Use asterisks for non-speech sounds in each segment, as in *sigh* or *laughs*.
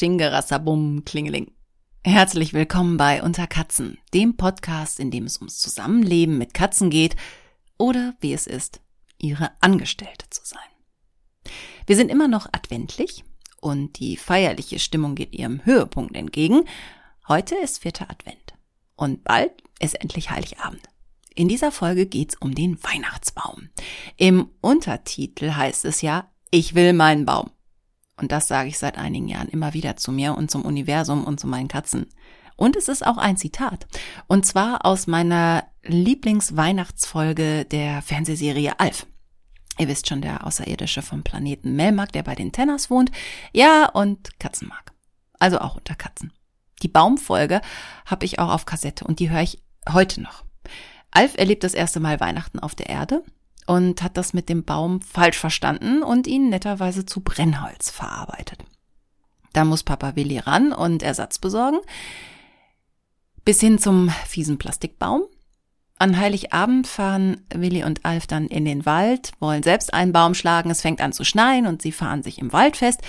Schingerassabum Klingeling. Herzlich willkommen bei Unter Katzen, dem Podcast, in dem es ums Zusammenleben mit Katzen geht oder wie es ist, ihre Angestellte zu sein. Wir sind immer noch adventlich und die feierliche Stimmung geht ihrem Höhepunkt entgegen. Heute ist vierter Advent und bald ist endlich Heiligabend. In dieser Folge geht's um den Weihnachtsbaum. Im Untertitel heißt es ja, ich will meinen Baum. Und das sage ich seit einigen Jahren immer wieder zu mir und zum Universum und zu meinen Katzen. Und es ist auch ein Zitat. Und zwar aus meiner Lieblingsweihnachtsfolge der Fernsehserie Alf. Ihr wisst schon, der Außerirdische vom Planeten Melmark, der bei den Tenners wohnt. Ja, und Katzen mag. Also auch unter Katzen. Die Baumfolge habe ich auch auf Kassette und die höre ich heute noch. Alf erlebt das erste Mal Weihnachten auf der Erde und hat das mit dem Baum falsch verstanden und ihn netterweise zu Brennholz verarbeitet. Da muss Papa Willi ran und Ersatz besorgen. Bis hin zum fiesen Plastikbaum. An Heiligabend fahren Willi und Alf dann in den Wald, wollen selbst einen Baum schlagen, es fängt an zu schneien und sie fahren sich im Wald fest.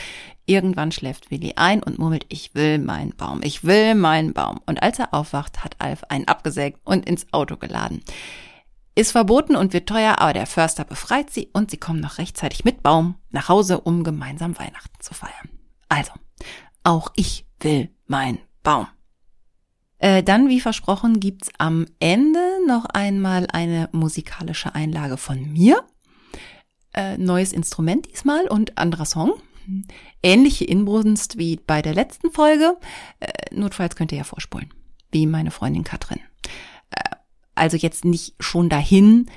Irgendwann schläft Willi ein und murmelt, ich will meinen Baum, ich will meinen Baum. Und als er aufwacht, hat Alf einen abgesägt und ins Auto geladen. Ist verboten und wird teuer, aber der Förster befreit sie und sie kommen noch rechtzeitig mit Baum nach Hause, um gemeinsam Weihnachten zu feiern. Also, auch ich will mein Baum. Äh, dann, wie versprochen, gibt's am Ende noch einmal eine musikalische Einlage von mir. Äh, neues Instrument diesmal und anderer Song. Ähnliche Inbrunst wie bei der letzten Folge. Äh, notfalls könnt ihr ja vorspulen. Wie meine Freundin Katrin. Also jetzt nicht schon dahin,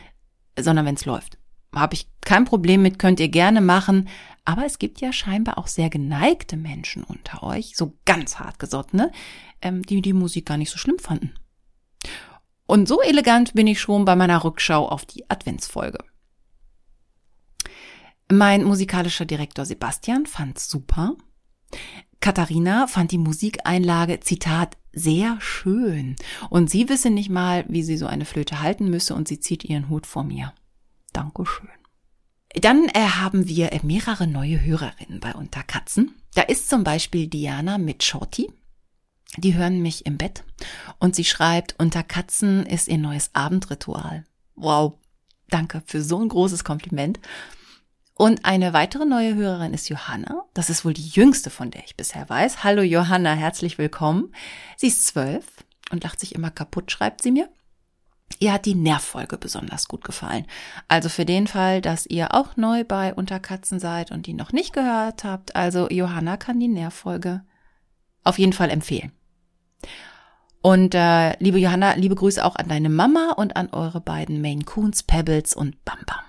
sondern wenn es läuft. Habe ich kein Problem mit, könnt ihr gerne machen. Aber es gibt ja scheinbar auch sehr geneigte Menschen unter euch, so ganz hartgesottene, ähm, die die Musik gar nicht so schlimm fanden. Und so elegant bin ich schon bei meiner Rückschau auf die Adventsfolge. Mein musikalischer Direktor Sebastian fand's super. Katharina fand die Musikeinlage, Zitat, sehr schön. Und sie wisse nicht mal, wie sie so eine Flöte halten müsse und sie zieht ihren Hut vor mir. Dankeschön. Dann äh, haben wir äh, mehrere neue Hörerinnen bei Unterkatzen. Da ist zum Beispiel Diana mit Shorty. Die hören mich im Bett und sie schreibt, Unterkatzen ist ihr neues Abendritual. Wow, danke für so ein großes Kompliment. Und eine weitere neue Hörerin ist Johanna. Das ist wohl die jüngste, von der ich bisher weiß. Hallo Johanna, herzlich willkommen. Sie ist zwölf und lacht sich immer kaputt, schreibt sie mir. Ihr hat die Nervfolge besonders gut gefallen. Also für den Fall, dass ihr auch neu bei Unterkatzen seid und die noch nicht gehört habt, also Johanna kann die Nervfolge auf jeden Fall empfehlen. Und äh, liebe Johanna, liebe Grüße auch an deine Mama und an eure beiden Main Coons, Pebbles und Bam Bam.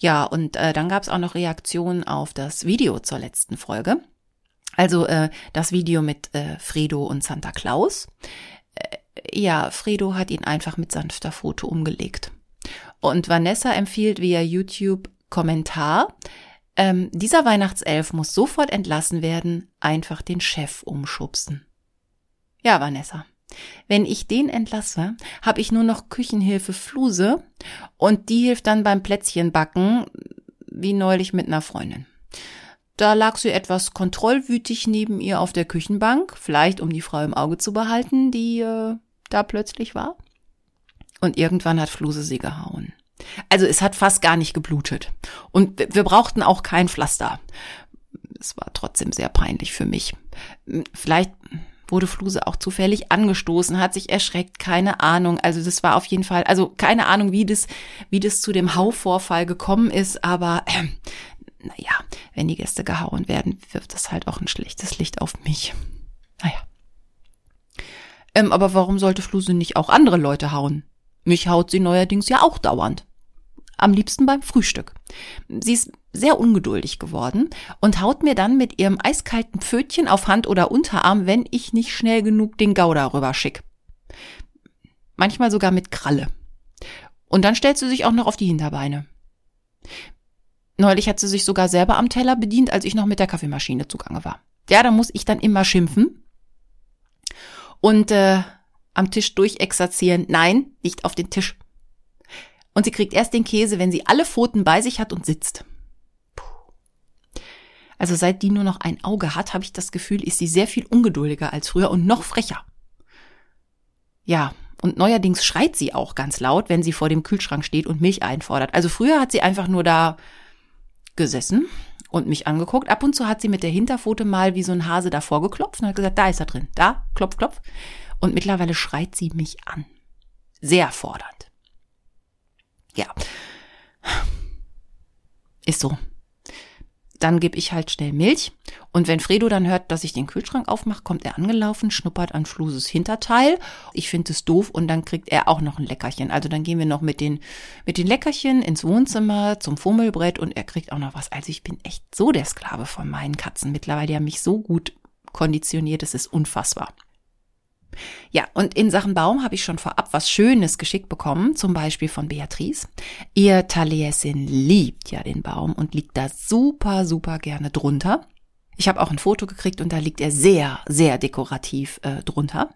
Ja, und äh, dann gab es auch noch Reaktionen auf das Video zur letzten Folge. Also äh, das Video mit äh, Fredo und Santa Claus. Äh, ja, Fredo hat ihn einfach mit sanfter Foto umgelegt. Und Vanessa empfiehlt via YouTube Kommentar. Ähm, dieser Weihnachtself muss sofort entlassen werden, einfach den Chef umschubsen. Ja, Vanessa. Wenn ich den entlasse, habe ich nur noch Küchenhilfe Fluse und die hilft dann beim Plätzchenbacken, wie neulich mit einer Freundin. Da lag sie etwas kontrollwütig neben ihr auf der Küchenbank, vielleicht um die Frau im Auge zu behalten, die äh, da plötzlich war. Und irgendwann hat Fluse sie gehauen. Also es hat fast gar nicht geblutet. Und wir brauchten auch kein Pflaster. Es war trotzdem sehr peinlich für mich. Vielleicht wurde Fluse auch zufällig angestoßen, hat sich erschreckt, keine Ahnung. Also das war auf jeden Fall, also keine Ahnung, wie das, wie das zu dem Hauvorfall gekommen ist, aber äh, naja, wenn die Gäste gehauen werden, wirft das halt auch ein schlechtes Licht auf mich. Naja. Ähm, aber warum sollte Fluse nicht auch andere Leute hauen? Mich haut sie neuerdings ja auch dauernd am liebsten beim Frühstück. Sie ist sehr ungeduldig geworden und haut mir dann mit ihrem eiskalten Pfötchen auf Hand oder Unterarm, wenn ich nicht schnell genug den Gouda rüber schick. Manchmal sogar mit Kralle. Und dann stellt sie sich auch noch auf die Hinterbeine. Neulich hat sie sich sogar selber am Teller bedient, als ich noch mit der Kaffeemaschine zugange war. Ja, da muss ich dann immer schimpfen und äh, am Tisch durchexerzieren. Nein, nicht auf den Tisch. Und sie kriegt erst den Käse, wenn sie alle Pfoten bei sich hat und sitzt. Also seit die nur noch ein Auge hat, habe ich das Gefühl, ist sie sehr viel ungeduldiger als früher und noch frecher. Ja, und neuerdings schreit sie auch ganz laut, wenn sie vor dem Kühlschrank steht und Milch einfordert. Also früher hat sie einfach nur da gesessen und mich angeguckt. Ab und zu hat sie mit der Hinterpfote mal wie so ein Hase davor geklopft und hat gesagt, da ist er drin. Da, klopf, klopf. Und mittlerweile schreit sie mich an. Sehr fordernd. Ja. Ist so dann gebe ich halt schnell Milch. Und wenn Fredo dann hört, dass ich den Kühlschrank aufmache, kommt er angelaufen, schnuppert an Fluses Hinterteil. Ich finde es doof und dann kriegt er auch noch ein Leckerchen. Also dann gehen wir noch mit den, mit den Leckerchen ins Wohnzimmer zum Fummelbrett und er kriegt auch noch was. Also ich bin echt so der Sklave von meinen Katzen mittlerweile. Die haben mich so gut konditioniert, es ist unfassbar. Ja, und in Sachen Baum habe ich schon vorab was Schönes geschickt bekommen, zum Beispiel von Beatrice. Ihr Taliesin liebt ja den Baum und liegt da super, super gerne drunter. Ich habe auch ein Foto gekriegt und da liegt er sehr, sehr dekorativ äh, drunter.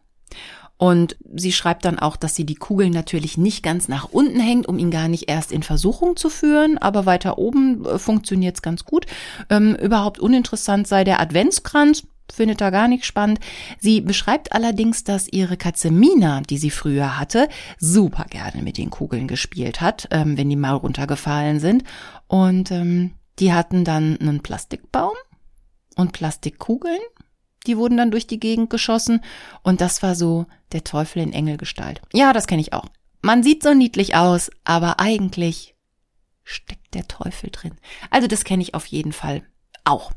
Und sie schreibt dann auch, dass sie die Kugeln natürlich nicht ganz nach unten hängt, um ihn gar nicht erst in Versuchung zu führen, aber weiter oben äh, funktioniert es ganz gut. Ähm, überhaupt uninteressant sei der Adventskranz findet da gar nicht spannend. Sie beschreibt allerdings, dass ihre Katze Mina, die sie früher hatte, super gerne mit den Kugeln gespielt hat, ähm, wenn die mal runtergefallen sind. Und ähm, die hatten dann einen Plastikbaum und Plastikkugeln. Die wurden dann durch die Gegend geschossen. Und das war so der Teufel in Engelgestalt. Ja, das kenne ich auch. Man sieht so niedlich aus, aber eigentlich steckt der Teufel drin. Also das kenne ich auf jeden Fall auch.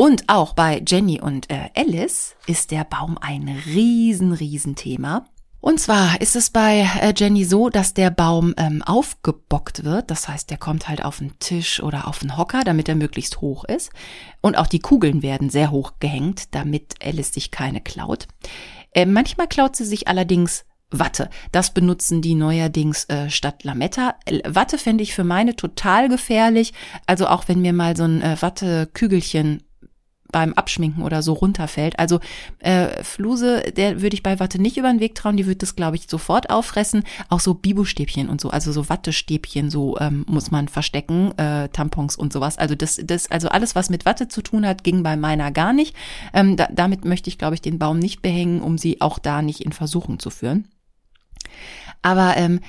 Und auch bei Jenny und äh, Alice ist der Baum ein riesen, riesen Thema. Und zwar ist es bei äh, Jenny so, dass der Baum ähm, aufgebockt wird. Das heißt, der kommt halt auf den Tisch oder auf den Hocker, damit er möglichst hoch ist. Und auch die Kugeln werden sehr hoch gehängt, damit Alice sich keine klaut. Äh, manchmal klaut sie sich allerdings Watte. Das benutzen die neuerdings äh, statt Lametta. Watte fände ich für meine total gefährlich. Also auch wenn mir mal so ein äh, Wattekügelchen beim Abschminken oder so runterfällt. Also äh, Fluse, der würde ich bei Watte nicht über den Weg trauen, die wird das, glaube ich, sofort auffressen. Auch so Bibo-Stäbchen und so, also so Wattestäbchen, so ähm, muss man verstecken, äh, Tampons und sowas. Also das, das, also alles, was mit Watte zu tun hat, ging bei meiner gar nicht. Ähm, da, damit möchte ich, glaube ich, den Baum nicht behängen, um sie auch da nicht in Versuchung zu führen. Aber ähm,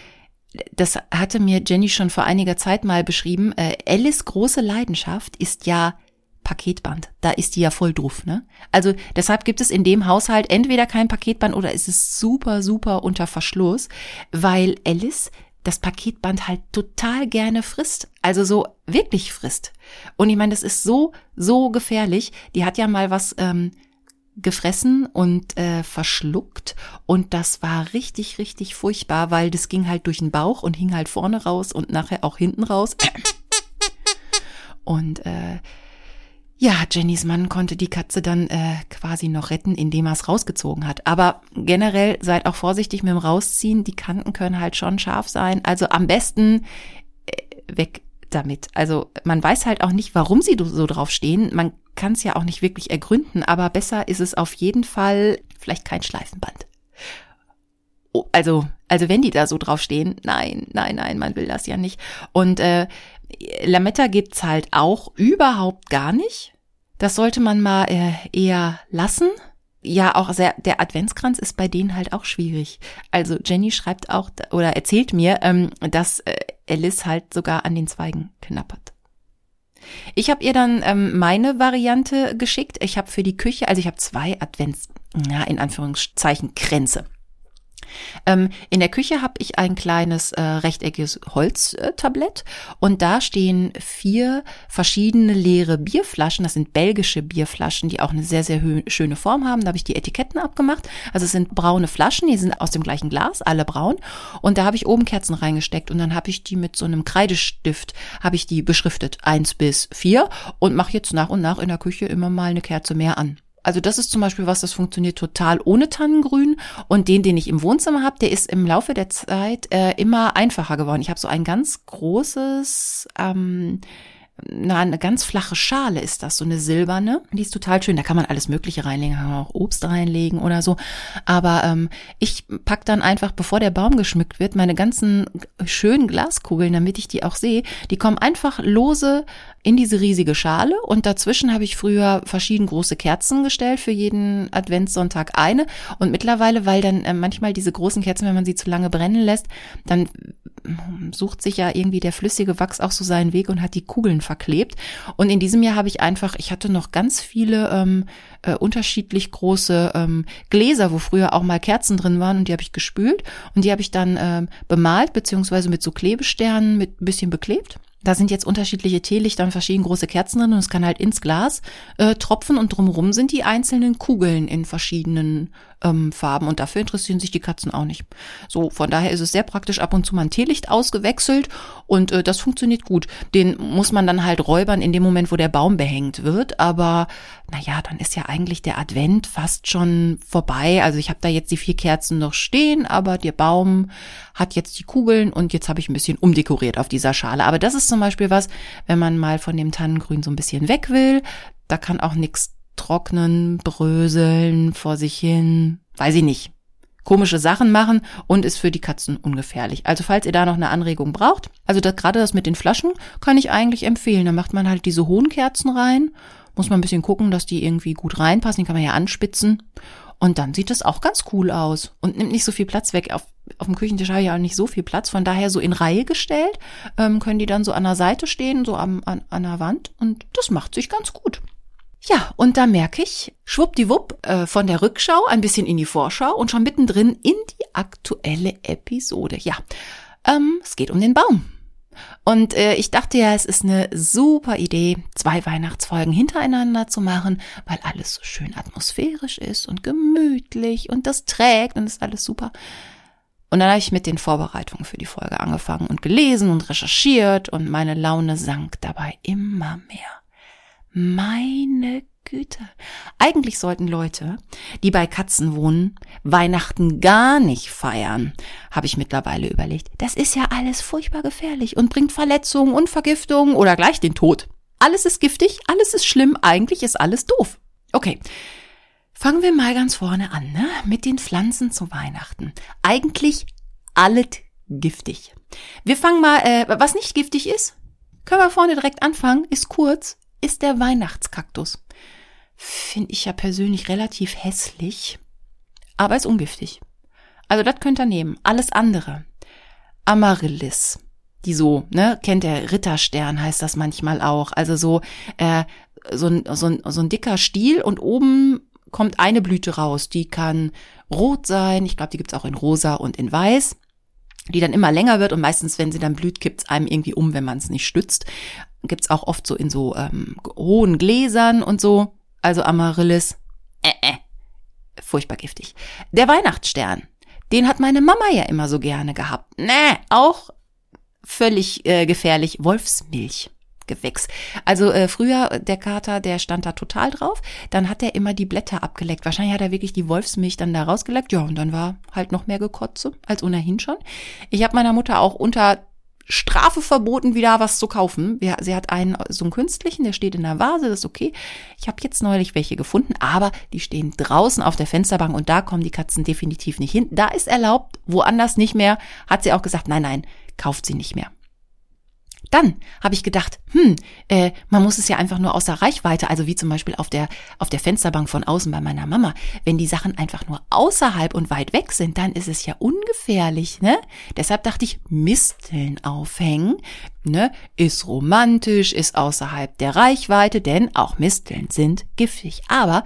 das hatte mir Jenny schon vor einiger Zeit mal beschrieben. Äh, Alice große Leidenschaft ist ja Paketband. Da ist die ja voll drauf, ne? Also deshalb gibt es in dem Haushalt entweder kein Paketband oder ist es super, super unter Verschluss, weil Alice das Paketband halt total gerne frisst. Also so wirklich frisst. Und ich meine, das ist so, so gefährlich. Die hat ja mal was ähm, gefressen und äh, verschluckt und das war richtig, richtig furchtbar, weil das ging halt durch den Bauch und hing halt vorne raus und nachher auch hinten raus. Und äh, ja, Jennys Mann konnte die Katze dann äh, quasi noch retten, indem er es rausgezogen hat. Aber generell seid auch vorsichtig mit dem Rausziehen. Die Kanten können halt schon scharf sein. Also am besten äh, weg damit. Also man weiß halt auch nicht, warum sie so drauf stehen. Man kann es ja auch nicht wirklich ergründen, aber besser ist es auf jeden Fall vielleicht kein Schleifenband. Oh, also, also wenn die da so drauf stehen, nein, nein, nein, man will das ja nicht. Und äh, Lametta gibt's halt auch überhaupt gar nicht. Das sollte man mal äh, eher lassen. Ja, auch sehr, der Adventskranz ist bei denen halt auch schwierig. Also Jenny schreibt auch oder erzählt mir, ähm, dass äh, Alice halt sogar an den Zweigen knappert. Ich habe ihr dann ähm, meine Variante geschickt. Ich habe für die Küche, also ich habe zwei Advents, ja, in Anführungszeichen Kränze. Ähm, in der Küche habe ich ein kleines äh, rechteckiges Holztablett und da stehen vier verschiedene leere Bierflaschen. Das sind belgische Bierflaschen, die auch eine sehr, sehr schöne Form haben. Da habe ich die Etiketten abgemacht. Also es sind braune Flaschen, die sind aus dem gleichen Glas, alle braun. Und da habe ich oben Kerzen reingesteckt und dann habe ich die mit so einem Kreidestift, habe ich die beschriftet, eins bis vier und mache jetzt nach und nach in der Küche immer mal eine Kerze mehr an. Also das ist zum Beispiel was, das funktioniert total ohne Tannengrün. Und den, den ich im Wohnzimmer habe, der ist im Laufe der Zeit äh, immer einfacher geworden. Ich habe so ein ganz großes ähm, na, eine ganz flache Schale ist das, so eine silberne. Die ist total schön. Da kann man alles Mögliche reinlegen, kann man auch Obst reinlegen oder so. Aber ähm, ich pack dann einfach, bevor der Baum geschmückt wird, meine ganzen schönen Glaskugeln, damit ich die auch sehe. Die kommen einfach lose in diese riesige Schale und dazwischen habe ich früher verschieden große Kerzen gestellt, für jeden Adventssonntag eine. Und mittlerweile, weil dann äh, manchmal diese großen Kerzen, wenn man sie zu lange brennen lässt, dann sucht sich ja irgendwie der flüssige Wachs auch so seinen Weg und hat die Kugeln verklebt. Und in diesem Jahr habe ich einfach, ich hatte noch ganz viele ähm, äh, unterschiedlich große ähm, Gläser, wo früher auch mal Kerzen drin waren und die habe ich gespült und die habe ich dann ähm, bemalt beziehungsweise mit so Klebesternen mit ein bisschen beklebt. Da sind jetzt unterschiedliche Teelichter und verschiedene große Kerzen drin und es kann halt ins Glas äh, tropfen und drumherum sind die einzelnen Kugeln in verschiedenen ähm, Farben und dafür interessieren sich die Katzen auch nicht. So, von daher ist es sehr praktisch, ab und zu mal ein Teelicht ausgewechselt und äh, das funktioniert gut. Den muss man dann halt räubern in dem Moment, wo der Baum behängt wird, aber naja, dann ist ja eigentlich der Advent fast schon vorbei. Also ich habe da jetzt die vier Kerzen noch stehen, aber der Baum hat jetzt die Kugeln und jetzt habe ich ein bisschen umdekoriert auf dieser Schale. Aber das ist zum Beispiel was, wenn man mal von dem Tannengrün so ein bisschen weg will, da kann auch nichts trocknen, bröseln, vor sich hin, weiß ich nicht, komische Sachen machen und ist für die Katzen ungefährlich. Also falls ihr da noch eine Anregung braucht, also das, gerade das mit den Flaschen kann ich eigentlich empfehlen. Da macht man halt diese hohen Kerzen rein, muss man ein bisschen gucken, dass die irgendwie gut reinpassen, die kann man ja anspitzen und dann sieht das auch ganz cool aus und nimmt nicht so viel Platz weg. Auf, auf dem Küchentisch habe ich ja nicht so viel Platz, von daher so in Reihe gestellt, ähm, können die dann so an der Seite stehen, so am, an, an der Wand und das macht sich ganz gut. Ja, und da merke ich, schwuppdiwupp, äh, von der Rückschau ein bisschen in die Vorschau und schon mittendrin in die aktuelle Episode. Ja, ähm, es geht um den Baum. Und äh, ich dachte ja, es ist eine super Idee, zwei Weihnachtsfolgen hintereinander zu machen, weil alles so schön atmosphärisch ist und gemütlich und das trägt und ist alles super. Und dann habe ich mit den Vorbereitungen für die Folge angefangen und gelesen und recherchiert und meine Laune sank dabei immer mehr. Meine Güte. Eigentlich sollten Leute, die bei Katzen wohnen, Weihnachten gar nicht feiern, habe ich mittlerweile überlegt. Das ist ja alles furchtbar gefährlich und bringt Verletzungen und Vergiftungen oder gleich den Tod. Alles ist giftig, alles ist schlimm, eigentlich ist alles doof. Okay. Fangen wir mal ganz vorne an, ne? Mit den Pflanzen zu Weihnachten. Eigentlich alles giftig. Wir fangen mal, äh, was nicht giftig ist, können wir vorne direkt anfangen, ist kurz, ist der Weihnachtskaktus. Finde ich ja persönlich relativ hässlich, aber ist ungiftig. Also das könnt ihr nehmen. Alles andere. Amaryllis. Die so, ne, kennt der Ritterstern heißt das manchmal auch. Also so, äh, so ein, so ein, so ein dicker Stiel und oben kommt eine Blüte raus. Die kann rot sein. Ich glaube, die gibt's auch in rosa und in weiß die dann immer länger wird und meistens, wenn sie dann blüht, kippt's einem irgendwie um, wenn man es nicht stützt gibt's auch oft so in so ähm, hohen Gläsern und so. Also Amaryllis, äh, äh, furchtbar giftig. Der Weihnachtsstern, den hat meine Mama ja immer so gerne gehabt. Nee, auch völlig äh, gefährlich. Wolfsmilch. Gewächs. Also äh, früher, der Kater, der stand da total drauf. Dann hat er immer die Blätter abgeleckt. Wahrscheinlich hat er wirklich die Wolfsmilch dann da rausgeleckt. Ja, und dann war halt noch mehr Gekotze als ohnehin schon. Ich habe meiner Mutter auch unter Strafe verboten, wieder was zu kaufen. Sie hat einen, so einen künstlichen, der steht in der Vase, das ist okay. Ich habe jetzt neulich welche gefunden, aber die stehen draußen auf der Fensterbank und da kommen die Katzen definitiv nicht hin. Da ist erlaubt, woanders nicht mehr. Hat sie auch gesagt, nein, nein, kauft sie nicht mehr. Dann habe ich gedacht, hm, äh, man muss es ja einfach nur außer Reichweite, also wie zum Beispiel auf der, auf der Fensterbank von außen bei meiner Mama. Wenn die Sachen einfach nur außerhalb und weit weg sind, dann ist es ja ungefährlich, ne? Deshalb dachte ich, Misteln aufhängen, ne? Ist romantisch, ist außerhalb der Reichweite, denn auch Misteln sind giftig. Aber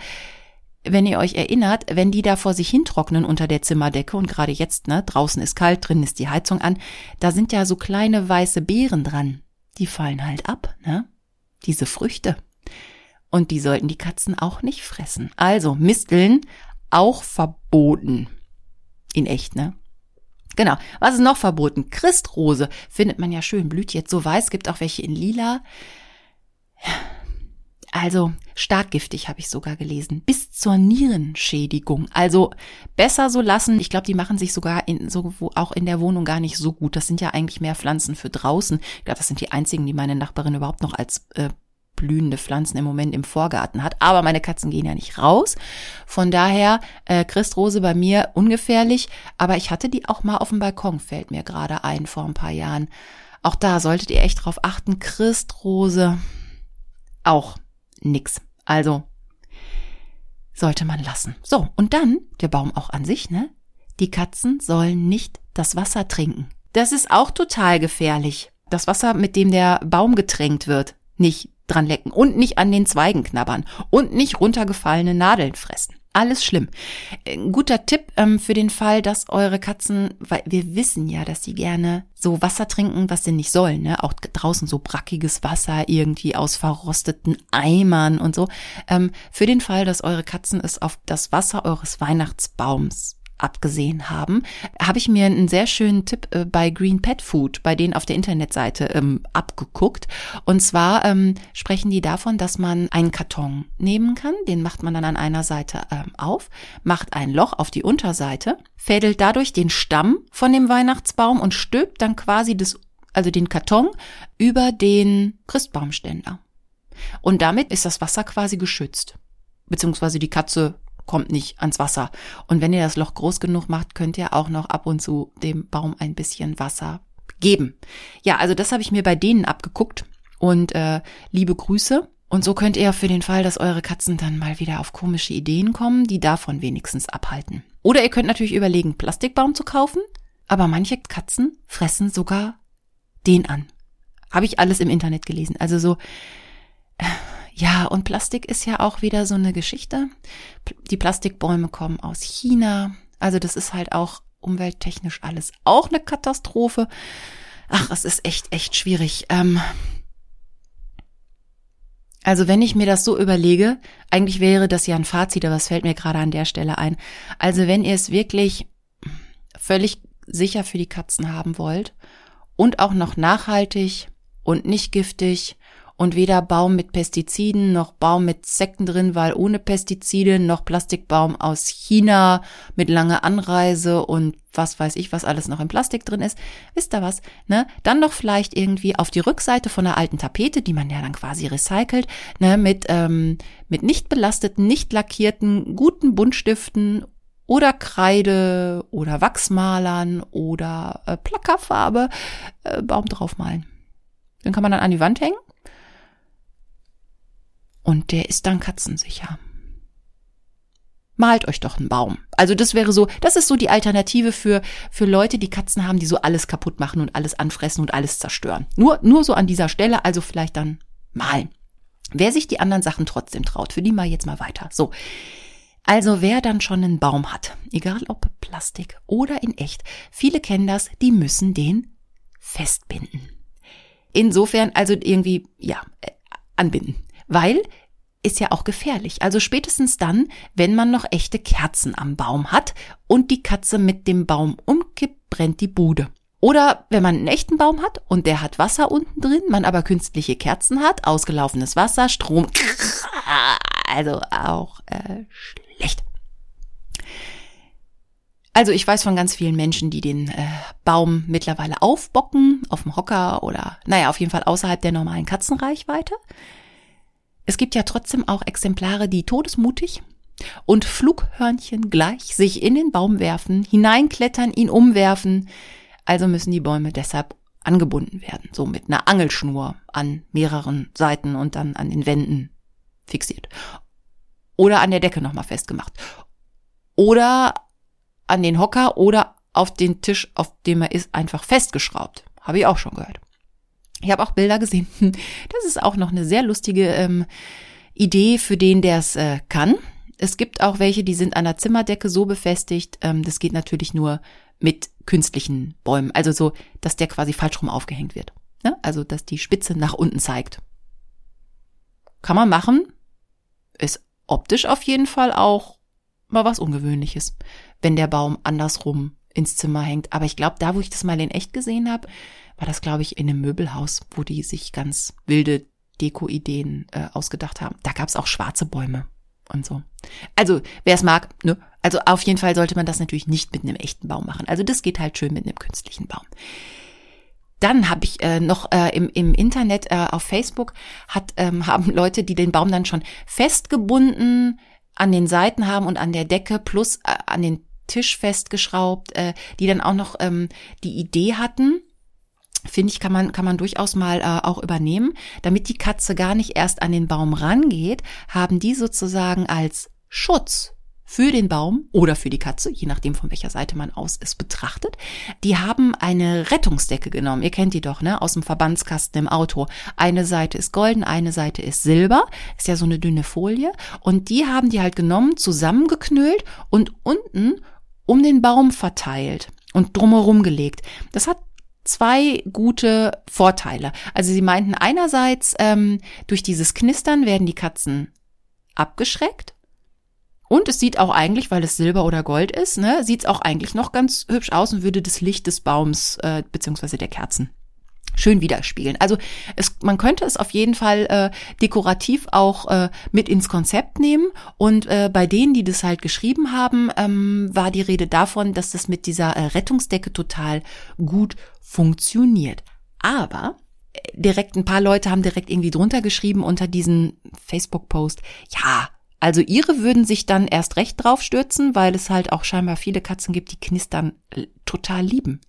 wenn ihr euch erinnert, wenn die da vor sich hintrocknen unter der Zimmerdecke und gerade jetzt, ne, draußen ist kalt, drin ist die Heizung an, da sind ja so kleine weiße Beeren dran. Die fallen halt ab, ne? Diese Früchte. Und die sollten die Katzen auch nicht fressen. Also Misteln auch verboten. In echt, ne? Genau. Was ist noch verboten? Christrose findet man ja schön, blüht jetzt so weiß, gibt auch welche in lila Also stark giftig habe ich sogar gelesen, bis zur Nierenschädigung. Also besser so lassen. Ich glaube, die machen sich sogar in, so auch in der Wohnung gar nicht so gut. Das sind ja eigentlich mehr Pflanzen für draußen. Ich glaube, das sind die einzigen, die meine Nachbarin überhaupt noch als äh, blühende Pflanzen im Moment im Vorgarten hat. Aber meine Katzen gehen ja nicht raus. Von daher äh, Christrose bei mir ungefährlich. Aber ich hatte die auch mal auf dem Balkon, fällt mir gerade ein vor ein paar Jahren. Auch da solltet ihr echt drauf achten. Christrose auch nix. Also sollte man lassen. So, und dann der Baum auch an sich, ne? Die Katzen sollen nicht das Wasser trinken. Das ist auch total gefährlich. Das Wasser, mit dem der Baum getränkt wird, nicht dran lecken und nicht an den Zweigen knabbern und nicht runtergefallene Nadeln fressen. Alles schlimm. Ein guter Tipp ähm, für den Fall, dass eure Katzen, weil wir wissen ja, dass sie gerne so Wasser trinken, was sie nicht sollen, ne? Auch draußen so brackiges Wasser irgendwie aus verrosteten Eimern und so. Ähm, für den Fall, dass eure Katzen es auf das Wasser eures Weihnachtsbaums abgesehen haben, habe ich mir einen sehr schönen Tipp äh, bei Green Pet Food, bei denen auf der Internetseite ähm, abgeguckt. Und zwar ähm, sprechen die davon, dass man einen Karton nehmen kann, den macht man dann an einer Seite ähm, auf, macht ein Loch auf die Unterseite, fädelt dadurch den Stamm von dem Weihnachtsbaum und stülpt dann quasi das, also den Karton über den Christbaumständer. Und damit ist das Wasser quasi geschützt. Beziehungsweise die Katze kommt nicht ans Wasser. Und wenn ihr das Loch groß genug macht, könnt ihr auch noch ab und zu dem Baum ein bisschen Wasser geben. Ja, also das habe ich mir bei denen abgeguckt und äh, liebe Grüße. Und so könnt ihr für den Fall, dass eure Katzen dann mal wieder auf komische Ideen kommen, die davon wenigstens abhalten. Oder ihr könnt natürlich überlegen, Plastikbaum zu kaufen, aber manche Katzen fressen sogar den an. Habe ich alles im Internet gelesen. Also so, äh, ja, und Plastik ist ja auch wieder so eine Geschichte. Die Plastikbäume kommen aus China. Also das ist halt auch umwelttechnisch alles auch eine Katastrophe. Ach, es ist echt, echt schwierig. Ähm also wenn ich mir das so überlege, eigentlich wäre das ja ein Fazit, aber es fällt mir gerade an der Stelle ein. Also wenn ihr es wirklich völlig sicher für die Katzen haben wollt und auch noch nachhaltig und nicht giftig und weder Baum mit Pestiziden noch Baum mit Sekten drin, weil ohne Pestizide noch Plastikbaum aus China mit langer Anreise und was weiß ich, was alles noch im Plastik drin ist. Wisst ihr was? Ne? Dann noch vielleicht irgendwie auf die Rückseite von einer alten Tapete, die man ja dann quasi recycelt, ne? mit, ähm, mit nicht belasteten, nicht lackierten, guten Buntstiften oder Kreide oder Wachsmalern oder äh, Plackerfarbe äh, Baum draufmalen. Den kann man dann an die Wand hängen und der ist dann katzensicher. Malt euch doch einen Baum. Also das wäre so, das ist so die Alternative für, für Leute, die Katzen haben, die so alles kaputt machen und alles anfressen und alles zerstören. Nur, nur so an dieser Stelle, also vielleicht dann malen. Wer sich die anderen Sachen trotzdem traut, für die mal jetzt mal weiter. So. Also wer dann schon einen Baum hat, egal ob Plastik oder in echt, viele kennen das, die müssen den festbinden. Insofern also irgendwie, ja, äh, anbinden weil ist ja auch gefährlich. Also spätestens dann, wenn man noch echte Kerzen am Baum hat und die Katze mit dem Baum umkippt, brennt die Bude. Oder wenn man einen echten Baum hat und der hat Wasser unten drin, man aber künstliche Kerzen hat, ausgelaufenes Wasser, Strom, *laughs* also auch äh, schlecht. Also ich weiß von ganz vielen Menschen, die den äh, Baum mittlerweile aufbocken, auf dem Hocker oder naja, auf jeden Fall außerhalb der normalen Katzenreichweite. Es gibt ja trotzdem auch Exemplare, die todesmutig und Flughörnchen gleich sich in den Baum werfen, hineinklettern, ihn umwerfen. Also müssen die Bäume deshalb angebunden werden, so mit einer Angelschnur an mehreren Seiten und dann an den Wänden fixiert. Oder an der Decke nochmal festgemacht. Oder an den Hocker oder auf den Tisch, auf dem er ist, einfach festgeschraubt. Habe ich auch schon gehört. Ich habe auch Bilder gesehen. *laughs* Das ist auch noch eine sehr lustige ähm, Idee für den, der es äh, kann. Es gibt auch welche, die sind an der Zimmerdecke so befestigt. Ähm, das geht natürlich nur mit künstlichen Bäumen. Also so, dass der quasi falsch rum aufgehängt wird. Ne? Also, dass die Spitze nach unten zeigt. Kann man machen. Ist optisch auf jeden Fall auch mal was Ungewöhnliches, wenn der Baum andersrum ins Zimmer hängt. Aber ich glaube, da, wo ich das mal in echt gesehen habe, war das, glaube ich, in einem Möbelhaus, wo die sich ganz wilde Deko-Ideen äh, ausgedacht haben. Da gab es auch schwarze Bäume und so. Also, wer es mag, ne? Also auf jeden Fall sollte man das natürlich nicht mit einem echten Baum machen. Also das geht halt schön mit einem künstlichen Baum. Dann habe ich äh, noch äh, im, im Internet äh, auf Facebook hat ähm, *laughs* haben Leute, die den Baum dann schon festgebunden an den Seiten haben und an der Decke plus äh, an den Tisch festgeschraubt, äh, die dann auch noch ähm, die Idee hatten, finde ich, kann man, kann man durchaus mal äh, auch übernehmen. Damit die Katze gar nicht erst an den Baum rangeht, haben die sozusagen als Schutz für den Baum oder für die Katze, je nachdem von welcher Seite man aus es betrachtet. Die haben eine Rettungsdecke genommen. Ihr kennt die doch, ne? Aus dem Verbandskasten im Auto. Eine Seite ist golden, eine Seite ist silber. Ist ja so eine dünne Folie. Und die haben die halt genommen, zusammengeknüllt und unten um den Baum verteilt und drumherum gelegt. Das hat zwei gute Vorteile. Also sie meinten einerseits, ähm, durch dieses Knistern werden die Katzen abgeschreckt. Und es sieht auch eigentlich, weil es Silber oder Gold ist, ne, sieht es auch eigentlich noch ganz hübsch aus und würde das Licht des Baums äh, beziehungsweise der Kerzen schön widerspiegeln. Also es, man könnte es auf jeden Fall äh, dekorativ auch äh, mit ins Konzept nehmen. Und äh, bei denen, die das halt geschrieben haben, ähm, war die Rede davon, dass das mit dieser äh, Rettungsdecke total gut funktioniert. Aber äh, direkt ein paar Leute haben direkt irgendwie drunter geschrieben unter diesen Facebook-Post, ja, also ihre würden sich dann erst recht drauf stürzen, weil es halt auch scheinbar viele Katzen gibt, die Knistern äh, total lieben.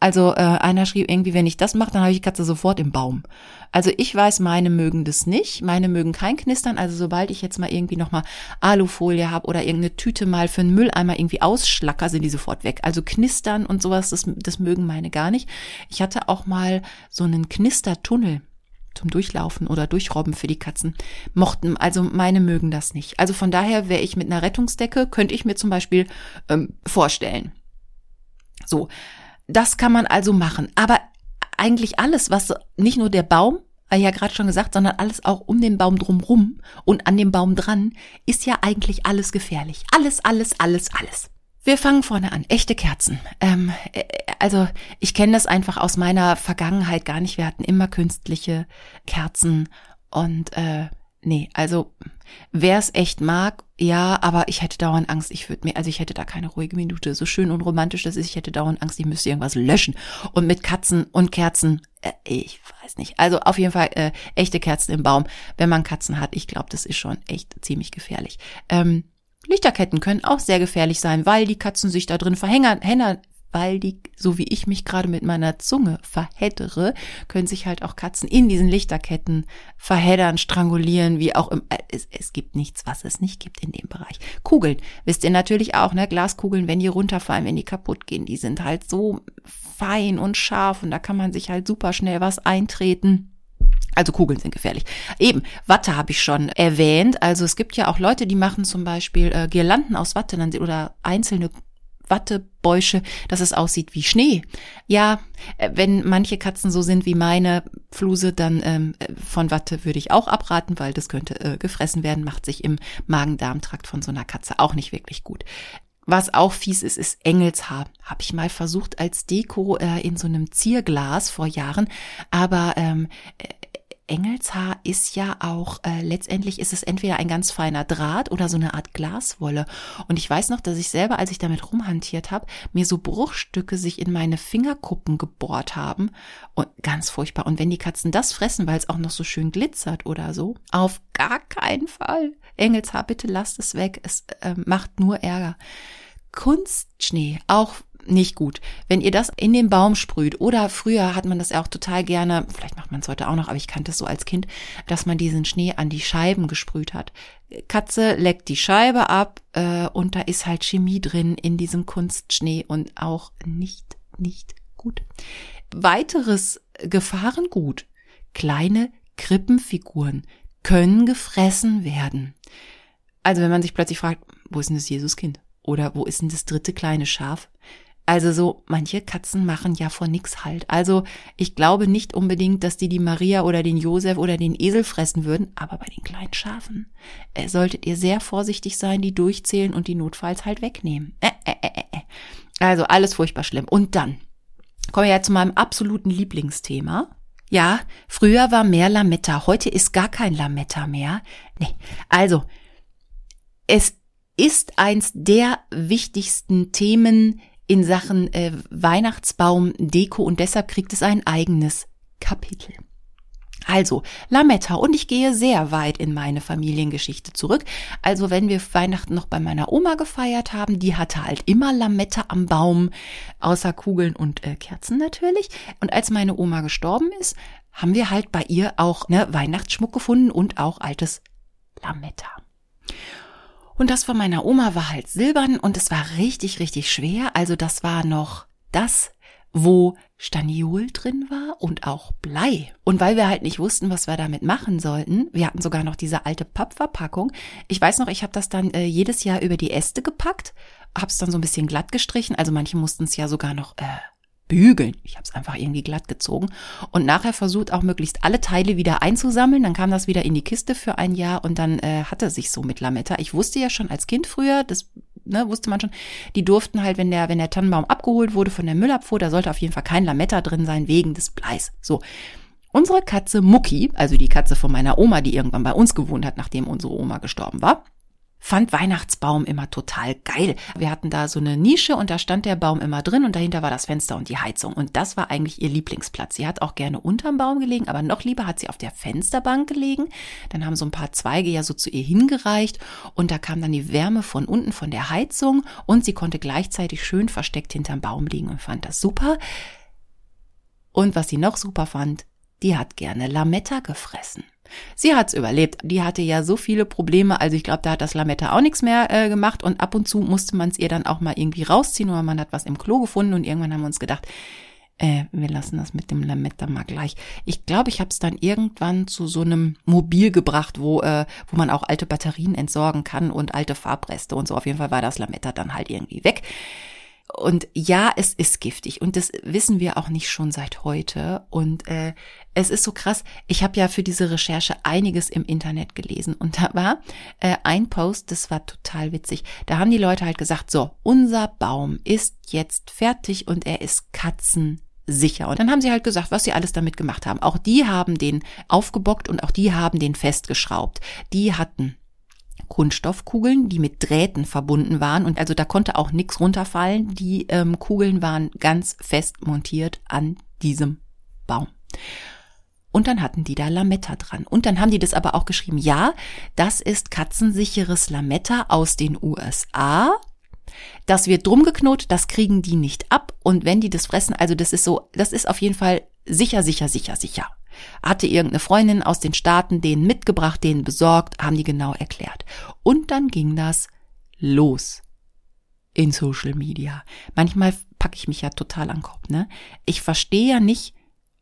Also äh, einer schrieb irgendwie, wenn ich das mache, dann habe ich die Katze sofort im Baum. Also ich weiß, meine mögen das nicht. Meine mögen kein Knistern. Also sobald ich jetzt mal irgendwie nochmal Alufolie habe oder irgendeine Tüte mal für einen Mülleimer irgendwie ausschlacker, sind die sofort weg. Also Knistern und sowas, das, das mögen meine gar nicht. Ich hatte auch mal so einen Knistertunnel zum Durchlaufen oder Durchrobben für die Katzen mochten. Also meine mögen das nicht. Also von daher wäre ich mit einer Rettungsdecke, könnte ich mir zum Beispiel ähm, vorstellen. So, das kann man also machen. Aber eigentlich alles, was nicht nur der Baum, ja gerade schon gesagt, sondern alles auch um den Baum drumrum und an dem Baum dran, ist ja eigentlich alles gefährlich. Alles, alles, alles, alles. Wir fangen vorne an. Echte Kerzen. Ähm, äh, also ich kenne das einfach aus meiner Vergangenheit gar nicht. Wir hatten immer künstliche Kerzen und äh, nee, also wer es echt mag, ja, aber ich hätte dauernd Angst, ich würde mir, also ich hätte da keine ruhige Minute. So schön und romantisch das ist, ich hätte dauernd Angst, ich müsste irgendwas löschen. Und mit Katzen und Kerzen, äh, ich weiß nicht. Also auf jeden Fall äh, echte Kerzen im Baum, wenn man Katzen hat. Ich glaube, das ist schon echt ziemlich gefährlich. Ähm, Lichterketten können auch sehr gefährlich sein, weil die Katzen sich da drin verhängern, weil die, so wie ich mich gerade mit meiner Zunge verheddere, können sich halt auch Katzen in diesen Lichterketten verheddern, strangulieren, wie auch im, äh, es, es gibt nichts, was es nicht gibt in dem Bereich. Kugeln, wisst ihr natürlich auch, ne, Glaskugeln, wenn die runterfallen, wenn die kaputt gehen, die sind halt so fein und scharf und da kann man sich halt super schnell was eintreten. Also Kugeln sind gefährlich. Eben, Watte habe ich schon erwähnt. Also es gibt ja auch Leute, die machen zum Beispiel äh, Girlanden aus Watte dann, oder einzelne Wattebäusche, dass es aussieht wie Schnee. Ja, äh, wenn manche Katzen so sind wie meine Fluse, dann ähm, von Watte würde ich auch abraten, weil das könnte äh, gefressen werden, macht sich im Magen-Darm-Trakt von so einer Katze auch nicht wirklich gut. Was auch fies ist, ist Engelshaar. Habe ich mal versucht als Deko äh, in so einem Zierglas vor Jahren, aber ähm, äh, Engelshaar ist ja auch, äh, letztendlich ist es entweder ein ganz feiner Draht oder so eine Art Glaswolle. Und ich weiß noch, dass ich selber, als ich damit rumhantiert habe, mir so Bruchstücke sich in meine Fingerkuppen gebohrt haben. Und ganz furchtbar. Und wenn die Katzen das fressen, weil es auch noch so schön glitzert oder so, auf gar keinen Fall. Engelshaar, bitte lasst es weg. Es äh, macht nur Ärger. Kunstschnee, auch nicht gut. Wenn ihr das in den Baum sprüht oder früher hat man das ja auch total gerne, vielleicht macht man es heute auch noch, aber ich kannte es so als Kind, dass man diesen Schnee an die Scheiben gesprüht hat. Katze leckt die Scheibe ab äh, und da ist halt Chemie drin in diesem Kunstschnee und auch nicht, nicht gut. Weiteres Gefahrengut. Kleine Krippenfiguren können gefressen werden. Also wenn man sich plötzlich fragt, wo ist denn das Jesuskind? Oder wo ist denn das dritte kleine Schaf? Also so, manche Katzen machen ja vor nix halt. Also ich glaube nicht unbedingt, dass die die Maria oder den Josef oder den Esel fressen würden, aber bei den kleinen Schafen äh, solltet ihr sehr vorsichtig sein, die durchzählen und die notfalls halt wegnehmen. Äh, äh, äh, äh. äh. Also alles furchtbar schlimm. Und dann kommen wir ja zu meinem absoluten Lieblingsthema. Ja, früher war mehr Lametta, heute ist gar kein Lametta mehr. Nee, also, es ist eins der wichtigsten Themen in Sachen äh, Weihnachtsbaum, Deko und deshalb kriegt es ein eigenes Kapitel. Also, Lametta. Und ich gehe sehr weit in meine Familiengeschichte zurück. Also, wenn wir Weihnachten noch bei meiner Oma gefeiert haben, die hatte halt immer Lametta am Baum, außer Kugeln und äh, Kerzen natürlich. Und als meine Oma gestorben ist, haben wir halt bei ihr auch ne, Weihnachtsschmuck gefunden und auch altes Lametta. Und das von meiner Oma war halt silbern und es war richtig, richtig schwer. Also das war noch das, wo Staniol drin war und auch Blei. Und weil wir halt nicht wussten, was wir damit machen sollten, wir hatten sogar noch diese alte Pappverpackung. Ich weiß noch, ich habe das dann äh, jedes Jahr über die Äste gepackt, habe es dann so ein bisschen glatt gestrichen. Also manche mussten es ja sogar noch äh, bügeln. Ich habe es einfach irgendwie glatt gezogen und nachher versucht auch möglichst alle Teile wieder einzusammeln. Dann kam das wieder in die Kiste für ein Jahr und dann äh, hatte sich so mit Lametta. Ich wusste ja schon als Kind früher, das ne, wusste man schon, die durften halt, wenn der wenn der Tannenbaum abgeholt wurde von der Müllabfuhr, da sollte auf jeden Fall kein Lametta drin sein wegen des Bleis. So. Unsere Katze Mucki, also die Katze von meiner Oma, die irgendwann bei uns gewohnt hat, nachdem unsere Oma gestorben war, fand Weihnachtsbaum immer total geil. Wir hatten da so eine Nische und da stand der Baum immer drin und dahinter war das Fenster und die Heizung. Und das war eigentlich ihr Lieblingsplatz. Sie hat auch gerne unterm Baum gelegen, aber noch lieber hat sie auf der Fensterbank gelegen. Dann haben so ein paar Zweige ja so zu ihr hingereicht und da kam dann die Wärme von unten von der Heizung und sie konnte gleichzeitig schön versteckt hinterm Baum liegen und fand das super. Und was sie noch super fand, die hat gerne Lametta gefressen. Sie hat's überlebt. Die hatte ja so viele Probleme. Also ich glaube, da hat das Lametta auch nichts mehr äh, gemacht. Und ab und zu musste man es ihr dann auch mal irgendwie rausziehen oder man hat was im Klo gefunden. Und irgendwann haben wir uns gedacht, äh, wir lassen das mit dem Lametta mal gleich. Ich glaube, ich habe es dann irgendwann zu so einem Mobil gebracht, wo, äh, wo man auch alte Batterien entsorgen kann und alte Farbreste und so. Auf jeden Fall war das Lametta dann halt irgendwie weg. Und ja, es ist giftig und das wissen wir auch nicht schon seit heute. Und äh, es ist so krass. Ich habe ja für diese Recherche einiges im Internet gelesen und da war äh, ein Post, das war total witzig. Da haben die Leute halt gesagt, so, unser Baum ist jetzt fertig und er ist katzensicher. Und dann haben sie halt gesagt, was sie alles damit gemacht haben. Auch die haben den aufgebockt und auch die haben den festgeschraubt. Die hatten Kunststoffkugeln, die mit Drähten verbunden waren und also da konnte auch nichts runterfallen. Die ähm, Kugeln waren ganz fest montiert an diesem Baum. Und dann hatten die da Lametta dran. Und dann haben die das aber auch geschrieben, ja, das ist katzensicheres Lametta aus den USA. Das wird drum geknotet, das kriegen die nicht ab. Und wenn die das fressen, also das ist so, das ist auf jeden Fall sicher, sicher, sicher, sicher. Hatte irgendeine Freundin aus den Staaten denen mitgebracht, denen besorgt, haben die genau erklärt. Und dann ging das los in Social Media. Manchmal packe ich mich ja total an den Kopf, ne? Ich verstehe ja nicht,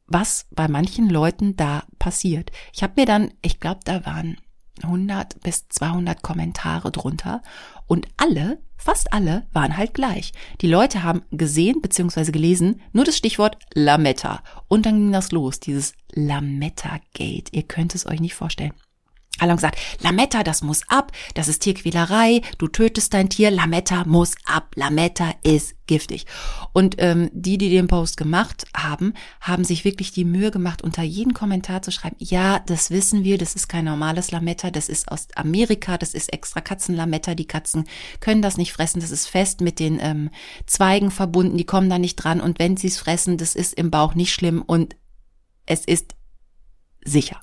was bei manchen Leuten da passiert. Ich habe mir dann, ich glaube, da waren 100 bis 200 Kommentare drunter und alle, fast alle, waren halt gleich. Die Leute haben gesehen bzw. gelesen nur das Stichwort Lametta und dann ging das los, dieses Lametta-Gate. Ihr könnt es euch nicht vorstellen. Alle haben gesagt, Lametta, das muss ab, das ist Tierquälerei, du tötest dein Tier, Lametta muss ab, Lametta ist giftig. Und ähm, die, die den Post gemacht haben, haben sich wirklich die Mühe gemacht, unter jeden Kommentar zu schreiben, ja, das wissen wir, das ist kein normales Lametta, das ist aus Amerika, das ist extra Katzenlametta, die Katzen können das nicht fressen, das ist fest mit den ähm, Zweigen verbunden, die kommen da nicht dran und wenn sie es fressen, das ist im Bauch nicht schlimm und es ist sicher.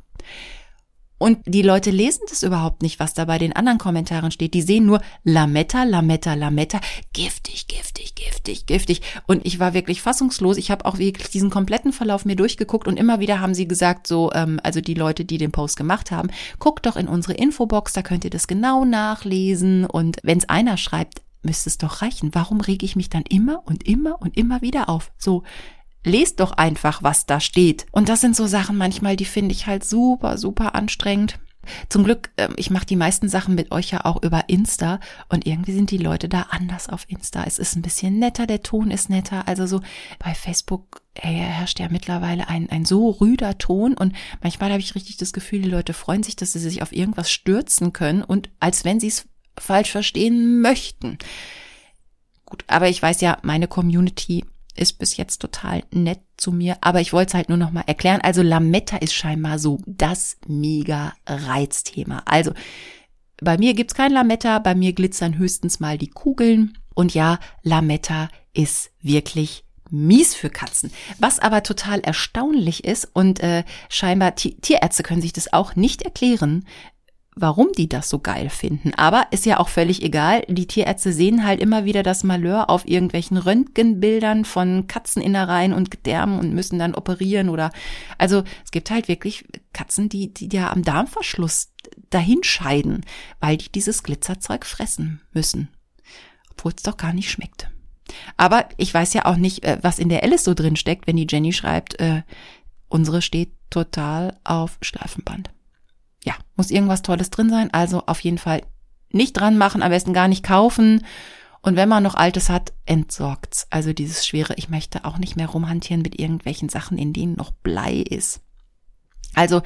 Und die Leute lesen das überhaupt nicht, was da bei den anderen Kommentaren steht. Die sehen nur Lametta, Lametta, Lametta, giftig, giftig, giftig, giftig. Und ich war wirklich fassungslos. Ich habe auch wirklich diesen kompletten Verlauf mir durchgeguckt und immer wieder haben sie gesagt, so, ähm, also die Leute, die den Post gemacht haben, guckt doch in unsere Infobox, da könnt ihr das genau nachlesen. Und wenn es einer schreibt, müsste es doch reichen. Warum rege ich mich dann immer und immer und immer wieder auf? So, lest doch einfach, was da steht. Und das sind so Sachen manchmal, die finde ich halt super, super anstrengend. Zum Glück, ähm, ich mache die meisten Sachen mit euch ja auch über Insta und irgendwie sind die Leute da anders auf Insta. Es ist ein bisschen netter, der Ton ist netter. Also so bei Facebook ey, herrscht ja mittlerweile ein, ein so rüder Ton und manchmal habe ich richtig das Gefühl, die Leute freuen sich, dass sie sich auf irgendwas stürzen können und als wenn sie es falsch verstehen möchten. Gut, aber ich weiß ja, meine Community ist bis jetzt total nett zu mir, aber ich wollte es halt nur noch mal erklären. Also Lametta ist scheinbar so das mega Reizthema. Also bei mir gibt's kein Lametta, bei mir glitzern höchstens mal die Kugeln. Und ja, Lametta ist wirklich mies für Katzen. Was aber total erstaunlich ist und äh, scheinbar Tierärzte können sich das auch nicht erklären, warum die das so geil finden. Aber ist ja auch völlig egal. Die Tierärzte sehen halt immer wieder das Malheur auf irgendwelchen Röntgenbildern von Katzeninnereien und Gedärmen und müssen dann operieren oder, also es gibt halt wirklich Katzen, die, die ja am Darmverschluss dahinscheiden, weil die dieses Glitzerzeug fressen müssen. Obwohl es doch gar nicht schmeckt. Aber ich weiß ja auch nicht, äh, was in der Alice so drin steckt, wenn die Jenny schreibt, äh, unsere steht total auf Streifenband ja, muss irgendwas Tolles drin sein. Also auf jeden Fall nicht dran machen, am besten gar nicht kaufen. Und wenn man noch Altes hat, entsorgt's. Also dieses schwere, ich möchte auch nicht mehr rumhantieren mit irgendwelchen Sachen, in denen noch Blei ist. Also,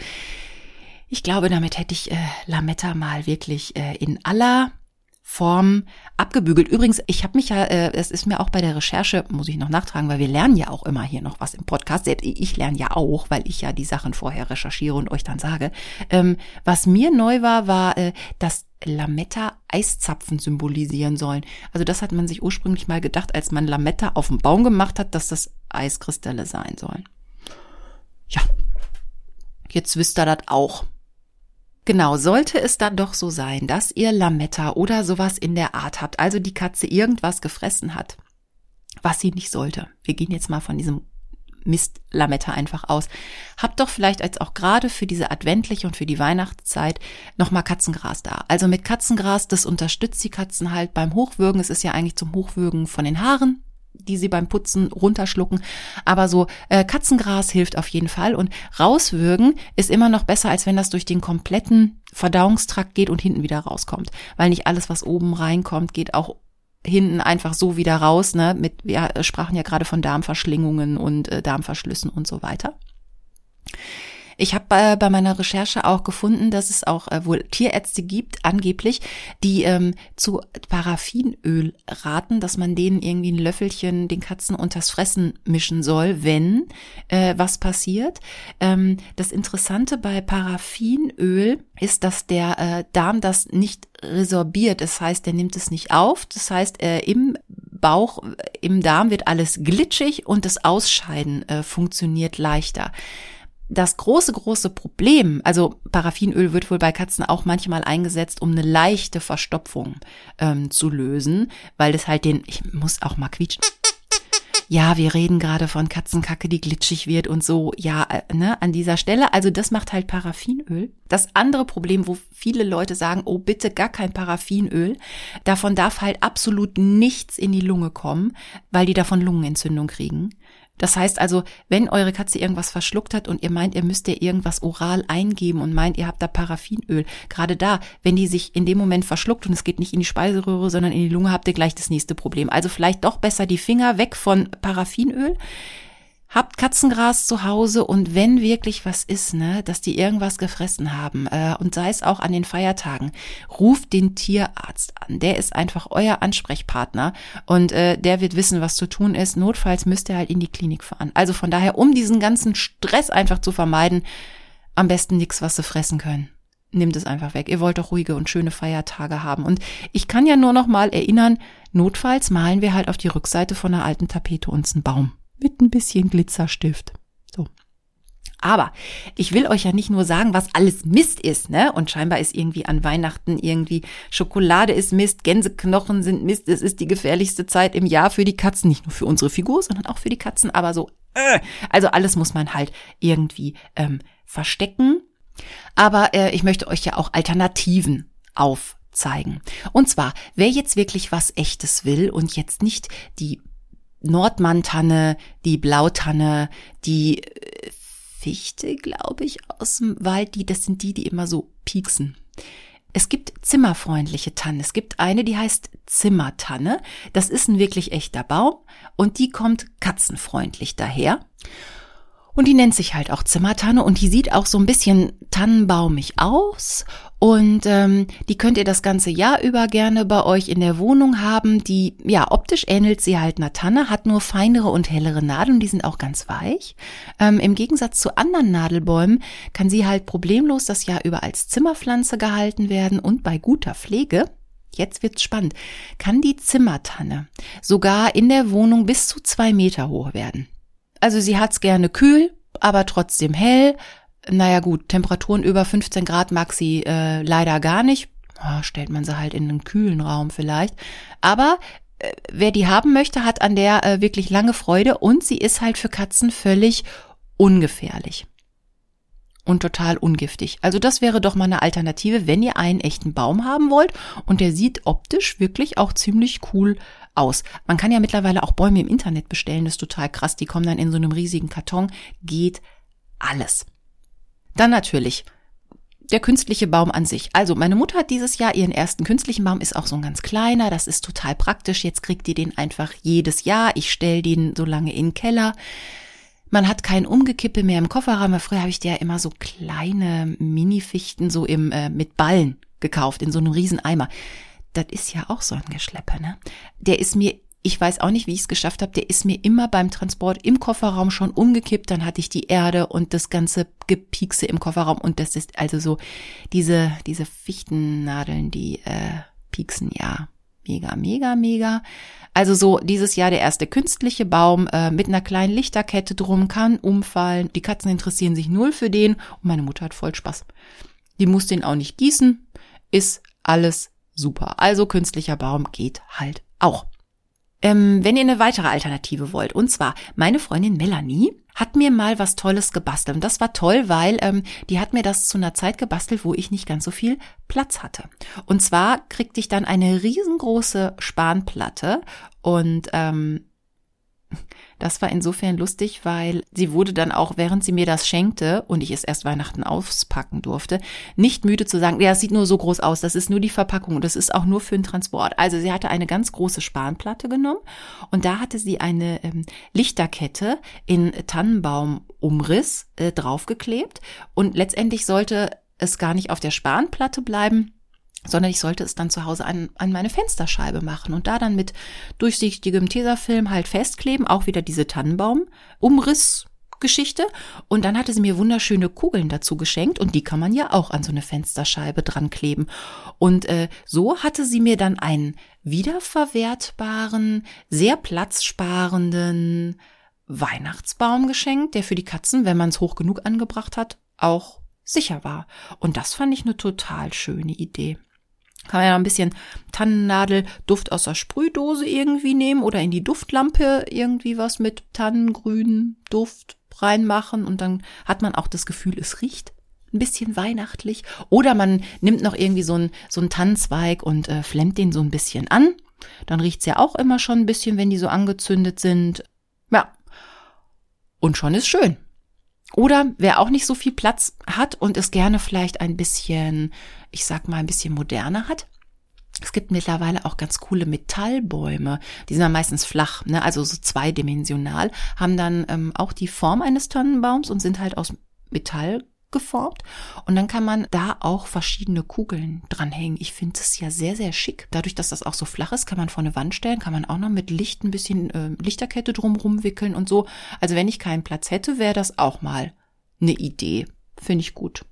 ich glaube, damit hätte ich äh, Lametta mal wirklich äh, in aller Form abgebügelt. Übrigens, ich habe mich ja, äh, es ist mir auch bei der Recherche, muss ich noch nachtragen, weil wir lernen ja auch immer hier noch was im Podcast. Selbst ich lerne ja auch, weil ich ja die Sachen vorher recherchiere und euch dann sage. Ähm, was mir neu war, war, äh, dass Lametta Eiszapfen symbolisieren sollen. Also das hat man sich ursprünglich mal gedacht, als man Lametta auf dem Baum gemacht hat, dass das Eiskristalle sein sollen. Ja, jetzt wisst ihr das auch. Genau, sollte es dann doch so sein, dass ihr Lametta oder sowas in der Art habt, also die Katze irgendwas gefressen hat, was sie nicht sollte. Wir gehen jetzt mal von diesem Mist Lametta einfach aus. Habt doch vielleicht als auch gerade für diese adventliche und für die Weihnachtszeit nochmal Katzengras da. Also mit Katzengras, das unterstützt die Katzen halt beim Hochwürgen. Es ist ja eigentlich zum Hochwürgen von den Haaren die sie beim Putzen runterschlucken. Aber so äh, Katzengras hilft auf jeden Fall. Und rauswürgen ist immer noch besser, als wenn das durch den kompletten Verdauungstrakt geht und hinten wieder rauskommt. Weil nicht alles, was oben reinkommt, geht auch hinten einfach so wieder raus. Ne? Mit, wir sprachen ja gerade von Darmverschlingungen und äh, Darmverschlüssen und so weiter. Ich habe äh, bei meiner Recherche auch gefunden, dass es auch äh, wohl Tierärzte gibt, angeblich, die ähm, zu Paraffinöl raten, dass man denen irgendwie ein Löffelchen den Katzen unters Fressen mischen soll, wenn äh, was passiert. Ähm, das Interessante bei Paraffinöl ist, dass der äh, Darm das nicht resorbiert. Das heißt, der nimmt es nicht auf. Das heißt, äh, im Bauch, im Darm wird alles glitschig und das Ausscheiden äh, funktioniert leichter das große, große Problem, also Paraffinöl wird wohl bei Katzen auch manchmal eingesetzt, um eine leichte Verstopfung ähm, zu lösen, weil das halt den, ich muss auch mal quietschen. Ja, wir reden gerade von Katzenkacke, die glitschig wird und so. Ja, äh, ne, an dieser Stelle. Also das macht halt Paraffinöl. Das andere Problem, wo viele Leute sagen, oh bitte gar kein Paraffinöl, davon darf halt absolut nichts in die Lunge kommen, weil die davon Lungenentzündung kriegen. Das heißt also, wenn eure Katze irgendwas verschluckt hat und ihr meint, ihr müsst ihr irgendwas oral eingeben und meint, ihr habt da Paraffinöl, gerade da, wenn die sich in dem Moment verschluckt und es geht nicht in die Speiseröhre, sondern in die Lunge, habt ihr gleich das nächste Problem. Also vielleicht doch besser die Finger weg von Paraffinöl. Habt Katzengras zu Hause und wenn wirklich was ist, ne, dass die irgendwas gefressen haben äh, und sei es auch an den Feiertagen, ruft den Tierarzt an. Der ist einfach euer Ansprechpartner und äh, der wird wissen, was zu tun ist. Notfalls müsst ihr halt in die Klinik fahren. Also von daher, um diesen ganzen Stress einfach zu vermeiden, am besten nichts, was sie fressen können. Nimmt es einfach weg. Ihr wollt doch ruhige und schöne Feiertage haben. Und ich kann ja nur noch mal erinnern, notfalls malen wir halt auf die Rückseite von einer alten Tapete uns einen Baum mit ein bisschen Glitzerstift. So. Aber ich will euch ja nicht nur sagen, was alles Mist ist, ne? Und scheinbar ist irgendwie an Weihnachten irgendwie Schokolade ist Mist, Gänseknochen sind Mist. Es ist die gefährlichste Zeit im Jahr für die Katzen, nicht nur für unsere Figur, sondern auch für die Katzen. Aber so, äh, also alles muss man halt irgendwie ähm, verstecken. Aber äh, ich möchte euch ja auch Alternativen aufzeigen. Und zwar, wer jetzt wirklich was Echtes will und jetzt nicht die Nordmantanne, die Blautanne, die äh, Fichte, glaube ich, aus dem Wald, die, das sind die, die immer so pieksen. Es gibt zimmerfreundliche Tannen. Es gibt eine, die heißt Zimmertanne. Das ist ein wirklich echter Baum und die kommt katzenfreundlich daher. Und die nennt sich halt auch Zimmertanne und die sieht auch so ein bisschen tannenbaumig aus. Und ähm, die könnt ihr das ganze Jahr über gerne bei euch in der Wohnung haben. Die, ja, optisch ähnelt sie halt einer Tanne, hat nur feinere und hellere Nadeln, die sind auch ganz weich. Ähm, Im Gegensatz zu anderen Nadelbäumen kann sie halt problemlos das Jahr über als Zimmerpflanze gehalten werden und bei guter Pflege Jetzt wird's spannend. Kann die Zimmertanne sogar in der Wohnung bis zu zwei Meter hoch werden? Also sie hat's gerne kühl, aber trotzdem hell. Naja gut, Temperaturen über 15 Grad mag sie äh, leider gar nicht. Oh, stellt man sie halt in einen kühlen Raum vielleicht. Aber äh, wer die haben möchte, hat an der äh, wirklich lange Freude und sie ist halt für Katzen völlig ungefährlich und total ungiftig. Also das wäre doch mal eine Alternative, wenn ihr einen echten Baum haben wollt und der sieht optisch wirklich auch ziemlich cool aus. Man kann ja mittlerweile auch Bäume im Internet bestellen, das ist total krass. Die kommen dann in so einem riesigen Karton, geht alles. Dann natürlich der künstliche Baum an sich. Also meine Mutter hat dieses Jahr ihren ersten künstlichen Baum, ist auch so ein ganz kleiner, das ist total praktisch. Jetzt kriegt ihr den einfach jedes Jahr. Ich stelle den so lange in den Keller. Man hat kein Umgekippe mehr im Kofferraum. Früher habe ich dir ja immer so kleine Mini-Fichten so im äh, mit Ballen gekauft in so einem riesen Eimer. Das ist ja auch so ein Geschlepper, ne? Der ist mir ich weiß auch nicht, wie ich es geschafft habe. Der ist mir immer beim Transport im Kofferraum schon umgekippt. Dann hatte ich die Erde und das ganze Gepiekse im Kofferraum. Und das ist also so diese, diese Fichtennadeln, die äh, pieksen ja mega, mega, mega. Also so dieses Jahr der erste künstliche Baum äh, mit einer kleinen Lichterkette drum kann umfallen. Die Katzen interessieren sich null für den und meine Mutter hat voll Spaß. Die muss den auch nicht gießen, ist alles super. Also künstlicher Baum geht halt auch. Ähm, wenn ihr eine weitere Alternative wollt, und zwar meine Freundin Melanie hat mir mal was Tolles gebastelt. Und das war toll, weil ähm, die hat mir das zu einer Zeit gebastelt, wo ich nicht ganz so viel Platz hatte. Und zwar kriegte ich dann eine riesengroße Spanplatte und ähm, das war insofern lustig, weil sie wurde dann auch, während sie mir das schenkte und ich es erst Weihnachten auspacken durfte, nicht müde zu sagen, ja, es sieht nur so groß aus, das ist nur die Verpackung und das ist auch nur für den Transport. Also sie hatte eine ganz große Spanplatte genommen und da hatte sie eine ähm, Lichterkette in Tannenbaumumriss äh, draufgeklebt und letztendlich sollte es gar nicht auf der Spanplatte bleiben, sondern ich sollte es dann zu Hause an, an meine Fensterscheibe machen und da dann mit durchsichtigem Tesafilm halt festkleben, auch wieder diese Tannenbaum-Umrissgeschichte. Und dann hatte sie mir wunderschöne Kugeln dazu geschenkt und die kann man ja auch an so eine Fensterscheibe dran kleben. Und äh, so hatte sie mir dann einen wiederverwertbaren, sehr platzsparenden Weihnachtsbaum geschenkt, der für die Katzen, wenn man es hoch genug angebracht hat, auch sicher war. Und das fand ich eine total schöne Idee. Kann man ja ein bisschen Tannennadel Duft aus der Sprühdose irgendwie nehmen oder in die Duftlampe irgendwie was mit Tannengrün Duft reinmachen und dann hat man auch das Gefühl, es riecht ein bisschen weihnachtlich. Oder man nimmt noch irgendwie so einen, so einen Tannenzweig und äh, flemmt den so ein bisschen an. Dann riecht's ja auch immer schon ein bisschen, wenn die so angezündet sind. Ja. Und schon ist schön. Oder wer auch nicht so viel Platz hat und es gerne vielleicht ein bisschen, ich sag mal, ein bisschen moderner hat. Es gibt mittlerweile auch ganz coole Metallbäume. Die sind dann meistens flach, ne? also so zweidimensional, haben dann ähm, auch die Form eines Tannenbaums und sind halt aus Metall geformt. Und dann kann man da auch verschiedene Kugeln dranhängen. Ich finde es ja sehr, sehr schick. Dadurch, dass das auch so flach ist, kann man vor eine Wand stellen, kann man auch noch mit Licht ein bisschen äh, Lichterkette drumrum wickeln und so. Also wenn ich keinen Platz hätte, wäre das auch mal eine Idee. Finde ich gut.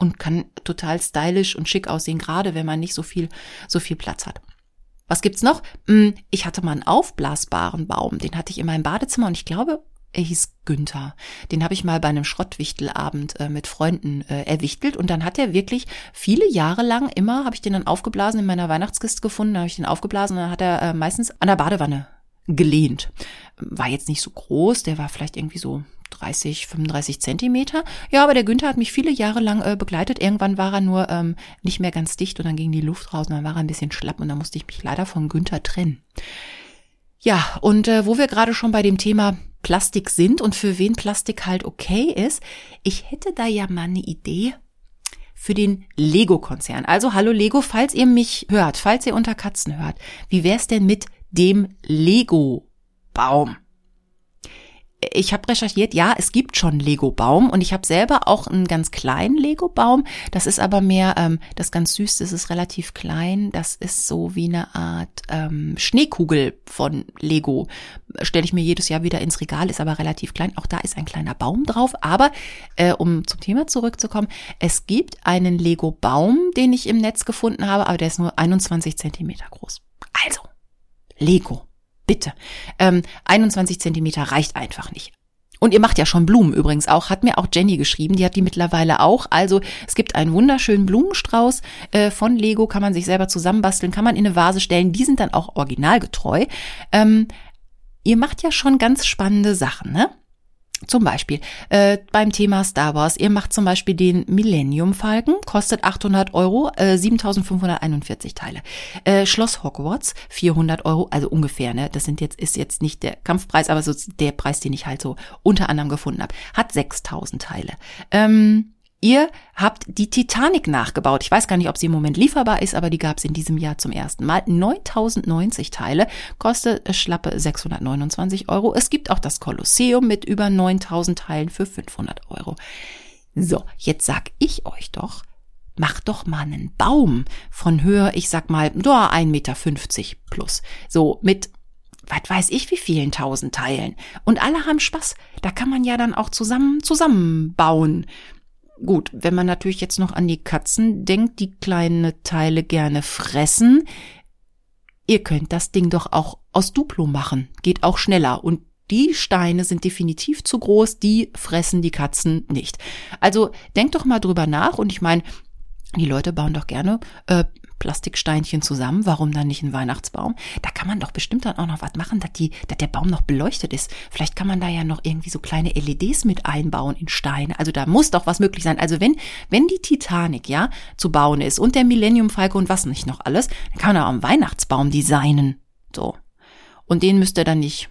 Und kann total stylisch und schick aussehen, gerade wenn man nicht so viel, so viel Platz hat. Was gibt's noch? Hm, ich hatte mal einen aufblasbaren Baum, den hatte ich in meinem Badezimmer und ich glaube, er hieß Günther. Den habe ich mal bei einem Schrottwichtelabend äh, mit Freunden äh, erwichtelt und dann hat er wirklich viele Jahre lang immer, habe ich den dann aufgeblasen in meiner Weihnachtskiste gefunden, habe ich den aufgeblasen und dann hat er äh, meistens an der Badewanne gelehnt. War jetzt nicht so groß, der war vielleicht irgendwie so 30, 35 Zentimeter. Ja, aber der Günther hat mich viele Jahre lang äh, begleitet. Irgendwann war er nur ähm, nicht mehr ganz dicht und dann ging die Luft raus und dann war er ein bisschen schlapp und dann musste ich mich leider von Günther trennen. Ja, und äh, wo wir gerade schon bei dem Thema Plastik sind und für wen Plastik halt okay ist, ich hätte da ja mal eine Idee für den Lego-Konzern. Also hallo Lego, falls ihr mich hört, falls ihr unter Katzen hört, wie wär's denn mit dem Lego-Baum? Ich habe recherchiert, ja, es gibt schon Lego-Baum und ich habe selber auch einen ganz kleinen Lego-Baum. Das ist aber mehr, ähm, das ganz süß, das ist relativ klein. Das ist so wie eine Art ähm, Schneekugel von Lego. Stelle ich mir jedes Jahr wieder ins Regal, ist aber relativ klein. Auch da ist ein kleiner Baum drauf. Aber äh, um zum Thema zurückzukommen, es gibt einen Lego-Baum, den ich im Netz gefunden habe, aber der ist nur 21 Zentimeter groß. Also, Lego. Bitte. Ähm, 21 Zentimeter reicht einfach nicht. Und ihr macht ja schon Blumen übrigens auch, hat mir auch Jenny geschrieben, die hat die mittlerweile auch. Also es gibt einen wunderschönen Blumenstrauß äh, von Lego, kann man sich selber zusammenbasteln, kann man in eine Vase stellen, die sind dann auch originalgetreu. Ähm, ihr macht ja schon ganz spannende Sachen, ne? Zum Beispiel äh, beim Thema Star Wars. Ihr macht zum Beispiel den Millennium Falken, kostet 800 Euro, äh, 7.541 Teile. Äh, Schloss Hogwarts 400 Euro, also ungefähr. Ne, das sind jetzt ist jetzt nicht der Kampfpreis, aber so der Preis, den ich halt so unter anderem gefunden habe, hat 6.000 Teile. Ähm, Ihr habt die Titanic nachgebaut. Ich weiß gar nicht, ob sie im Moment lieferbar ist, aber die gab es in diesem Jahr zum ersten Mal. 9090 Teile, kostet schlappe 629 Euro. Es gibt auch das Kolosseum mit über 9000 Teilen für 500 Euro. So, jetzt sag ich euch doch, macht doch mal einen Baum von Höhe, ich sag mal, nur 1,50 Meter plus. So, mit was weiß ich wie vielen tausend Teilen. Und alle haben Spaß. Da kann man ja dann auch zusammen zusammenbauen. Gut, wenn man natürlich jetzt noch an die Katzen denkt, die kleine Teile gerne fressen, ihr könnt das Ding doch auch aus Duplo machen. Geht auch schneller. Und die Steine sind definitiv zu groß, die fressen die Katzen nicht. Also denkt doch mal drüber nach und ich meine, die Leute bauen doch gerne äh, Plastiksteinchen zusammen. Warum dann nicht ein Weihnachtsbaum? Da kann man doch bestimmt dann auch noch was machen, dass, die, dass der Baum noch beleuchtet ist. Vielleicht kann man da ja noch irgendwie so kleine LEDs mit einbauen in Steine. Also da muss doch was möglich sein. Also wenn, wenn die Titanic, ja, zu bauen ist und der Millennium Falke und was nicht noch alles, dann kann man auch einen Weihnachtsbaum designen. So. Und den müsst ihr dann nicht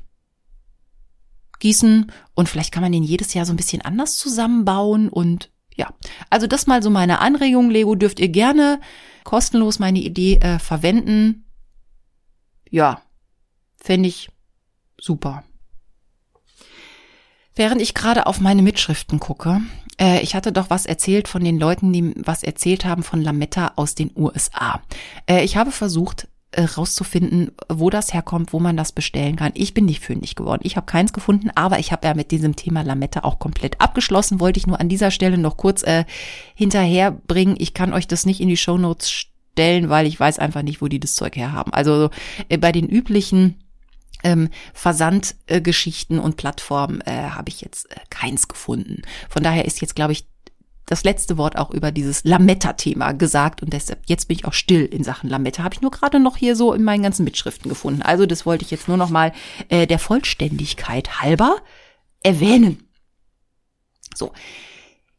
gießen und vielleicht kann man den jedes Jahr so ein bisschen anders zusammenbauen und ja, also das mal so meine Anregung. Lego dürft ihr gerne kostenlos meine Idee äh, verwenden. Ja, fände ich super. Während ich gerade auf meine Mitschriften gucke, äh, ich hatte doch was erzählt von den Leuten, die was erzählt haben von Lametta aus den USA. Äh, ich habe versucht, äh, rauszufinden, wo das herkommt, wo man das bestellen kann. Ich bin nicht fündig geworden. Ich habe keins gefunden, aber ich habe ja mit diesem Thema Lamette auch komplett abgeschlossen. Wollte ich nur an dieser Stelle noch kurz äh, hinterherbringen. Ich kann euch das nicht in die Show Notes stellen, weil ich weiß einfach nicht, wo die das Zeug herhaben. Also äh, bei den üblichen ähm, Versandgeschichten äh, und Plattformen äh, habe ich jetzt äh, keins gefunden. Von daher ist jetzt, glaube ich, das letzte Wort auch über dieses Lametta-Thema gesagt und deshalb jetzt bin ich auch still in Sachen Lametta. Habe ich nur gerade noch hier so in meinen ganzen Mitschriften gefunden. Also das wollte ich jetzt nur noch mal äh, der Vollständigkeit halber erwähnen. So,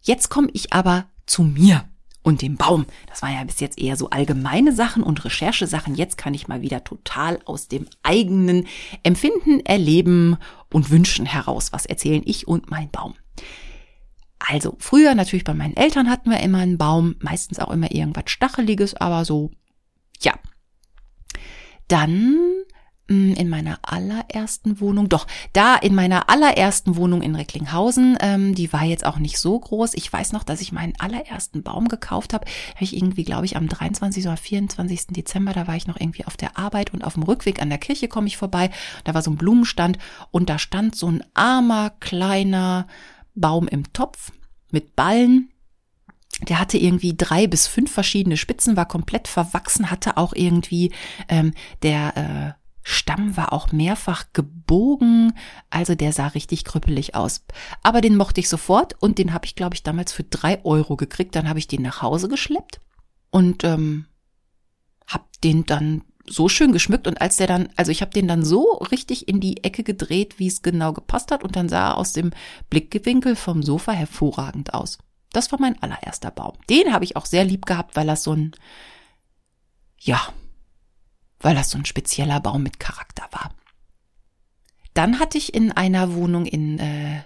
jetzt komme ich aber zu mir und dem Baum. Das waren ja bis jetzt eher so allgemeine Sachen und Recherchesachen. Jetzt kann ich mal wieder total aus dem eigenen Empfinden, Erleben und Wünschen heraus was erzählen. Ich und mein Baum. Also, früher natürlich bei meinen Eltern hatten wir immer einen Baum, meistens auch immer irgendwas Stacheliges, aber so, ja. Dann mm, in meiner allerersten Wohnung, doch, da in meiner allerersten Wohnung in Recklinghausen, ähm, die war jetzt auch nicht so groß. Ich weiß noch, dass ich meinen allerersten Baum gekauft habe. Habe ich irgendwie, glaube ich, am 23. oder 24. Dezember, da war ich noch irgendwie auf der Arbeit und auf dem Rückweg an der Kirche komme ich vorbei. Da war so ein Blumenstand und da stand so ein armer, kleiner, Baum im Topf mit Ballen. Der hatte irgendwie drei bis fünf verschiedene Spitzen, war komplett verwachsen, hatte auch irgendwie ähm, der äh, Stamm war auch mehrfach gebogen, also der sah richtig krüppelig aus. Aber den mochte ich sofort und den habe ich, glaube ich, damals für drei Euro gekriegt. Dann habe ich den nach Hause geschleppt und ähm, habe den dann so schön geschmückt und als der dann, also ich habe den dann so richtig in die Ecke gedreht, wie es genau gepasst hat und dann sah er aus dem Blickwinkel vom Sofa hervorragend aus. Das war mein allererster Baum. Den habe ich auch sehr lieb gehabt, weil das so ein, ja, weil das so ein spezieller Baum mit Charakter war. Dann hatte ich in einer Wohnung in äh,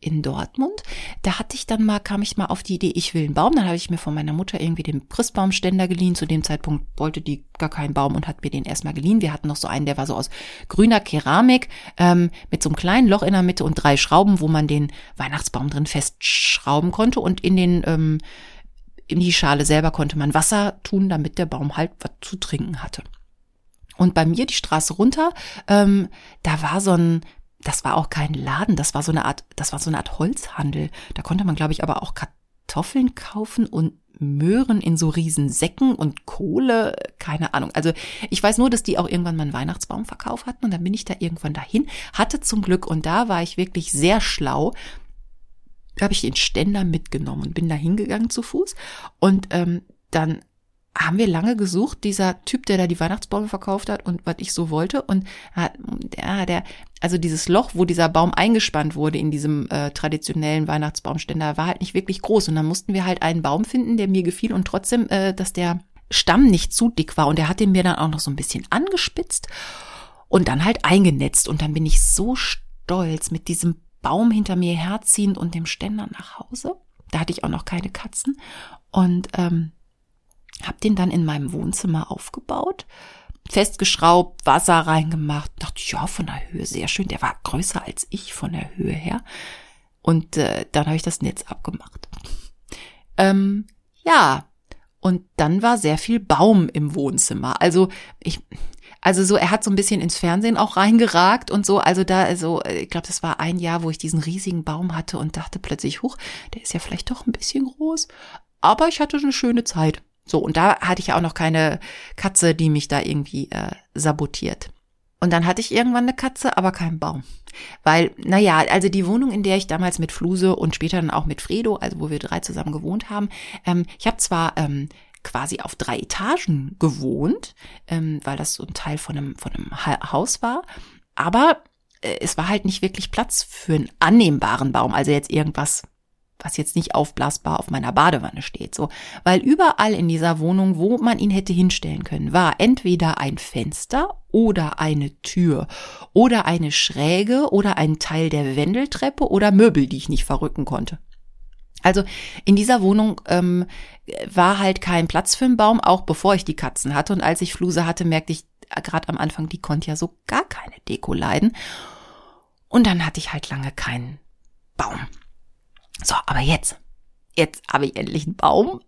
in Dortmund. Da hatte ich dann mal, kam ich mal auf die Idee, ich will einen Baum. Dann habe ich mir von meiner Mutter irgendwie den Christbaumständer geliehen. Zu dem Zeitpunkt wollte die gar keinen Baum und hat mir den erstmal geliehen. Wir hatten noch so einen, der war so aus grüner Keramik ähm, mit so einem kleinen Loch in der Mitte und drei Schrauben, wo man den Weihnachtsbaum drin festschrauben konnte. Und in den ähm, in die Schale selber konnte man Wasser tun, damit der Baum halt was zu trinken hatte. Und bei mir die Straße runter, ähm, da war so ein das war auch kein Laden, das war so eine Art, das war so eine Art Holzhandel. Da konnte man, glaube ich, aber auch Kartoffeln kaufen und Möhren in so riesen Säcken und Kohle, keine Ahnung. Also ich weiß nur, dass die auch irgendwann mal einen Weihnachtsbaumverkauf hatten und dann bin ich da irgendwann dahin, hatte zum Glück und da war ich wirklich sehr schlau. Habe ich den Ständer mitgenommen und bin da hingegangen zu Fuß und ähm, dann haben wir lange gesucht, dieser Typ, der da die Weihnachtsbäume verkauft hat und was ich so wollte. Und ja, der, also dieses Loch, wo dieser Baum eingespannt wurde in diesem äh, traditionellen Weihnachtsbaumständer, war halt nicht wirklich groß. Und dann mussten wir halt einen Baum finden, der mir gefiel und trotzdem, äh, dass der Stamm nicht zu dick war. Und der hat den mir dann auch noch so ein bisschen angespitzt und dann halt eingenetzt. Und dann bin ich so stolz mit diesem Baum hinter mir herziehend und dem Ständer nach Hause. Da hatte ich auch noch keine Katzen. Und ähm, hab den dann in meinem Wohnzimmer aufgebaut, festgeschraubt, Wasser reingemacht. Dachte, ja, von der Höhe sehr schön. Der war größer als ich von der Höhe her. Und äh, dann habe ich das Netz abgemacht. Ähm, ja, und dann war sehr viel Baum im Wohnzimmer. Also ich, also so, er hat so ein bisschen ins Fernsehen auch reingeragt und so. Also da, also ich glaube, das war ein Jahr, wo ich diesen riesigen Baum hatte und dachte plötzlich, huch, der ist ja vielleicht doch ein bisschen groß. Aber ich hatte eine schöne Zeit. So, und da hatte ich ja auch noch keine Katze, die mich da irgendwie äh, sabotiert. Und dann hatte ich irgendwann eine Katze, aber keinen Baum. Weil, naja, also die Wohnung, in der ich damals mit Fluse und später dann auch mit Fredo, also wo wir drei zusammen gewohnt haben, ähm, ich habe zwar ähm, quasi auf drei Etagen gewohnt, ähm, weil das so ein Teil von einem, von einem ha Haus war, aber äh, es war halt nicht wirklich Platz für einen annehmbaren Baum, also jetzt irgendwas was jetzt nicht aufblasbar auf meiner Badewanne steht, so, weil überall in dieser Wohnung, wo man ihn hätte hinstellen können, war entweder ein Fenster oder eine Tür oder eine Schräge oder ein Teil der Wendeltreppe oder Möbel, die ich nicht verrücken konnte. Also in dieser Wohnung ähm, war halt kein Platz für einen Baum, auch bevor ich die Katzen hatte. Und als ich Fluse hatte, merkte ich gerade am Anfang, die konnte ja so gar keine Deko leiden. Und dann hatte ich halt lange keinen Baum. So, aber jetzt, jetzt habe ich endlich einen Baum.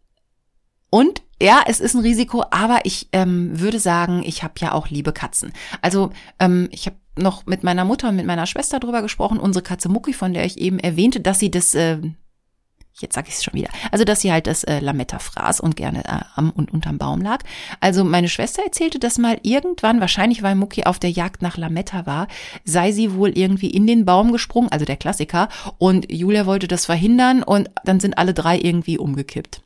Und ja, es ist ein Risiko, aber ich ähm, würde sagen, ich habe ja auch liebe Katzen. Also ähm, ich habe noch mit meiner Mutter und mit meiner Schwester drüber gesprochen. Unsere Katze Mucki, von der ich eben erwähnte, dass sie das äh, jetzt sage ich es schon wieder, also dass sie halt das äh, Lametta fraß und gerne äh, am und unterm Baum lag. Also meine Schwester erzählte, dass mal irgendwann, wahrscheinlich weil Mucki auf der Jagd nach Lametta war, sei sie wohl irgendwie in den Baum gesprungen, also der Klassiker, und Julia wollte das verhindern und dann sind alle drei irgendwie umgekippt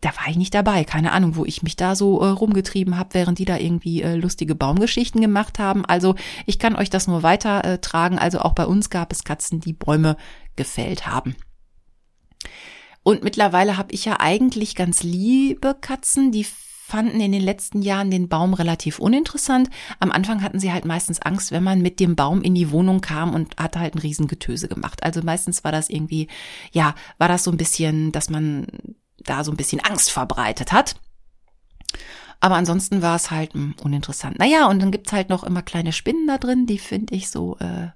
da war ich nicht dabei. Keine Ahnung, wo ich mich da so äh, rumgetrieben habe, während die da irgendwie äh, lustige Baumgeschichten gemacht haben. Also ich kann euch das nur weitertragen. Äh, also auch bei uns gab es Katzen, die Bäume gefällt haben. Und mittlerweile habe ich ja eigentlich ganz liebe Katzen, die fanden in den letzten Jahren den Baum relativ uninteressant. Am Anfang hatten sie halt meistens Angst, wenn man mit dem Baum in die Wohnung kam und hatte halt ein Riesengetöse gemacht. Also meistens war das irgendwie, ja, war das so ein bisschen, dass man da so ein bisschen Angst verbreitet hat. Aber ansonsten war es halt mh, hm, uninteressant. Naja, und dann gibt's halt noch immer kleine Spinnen da drin, die finde ich so, äh,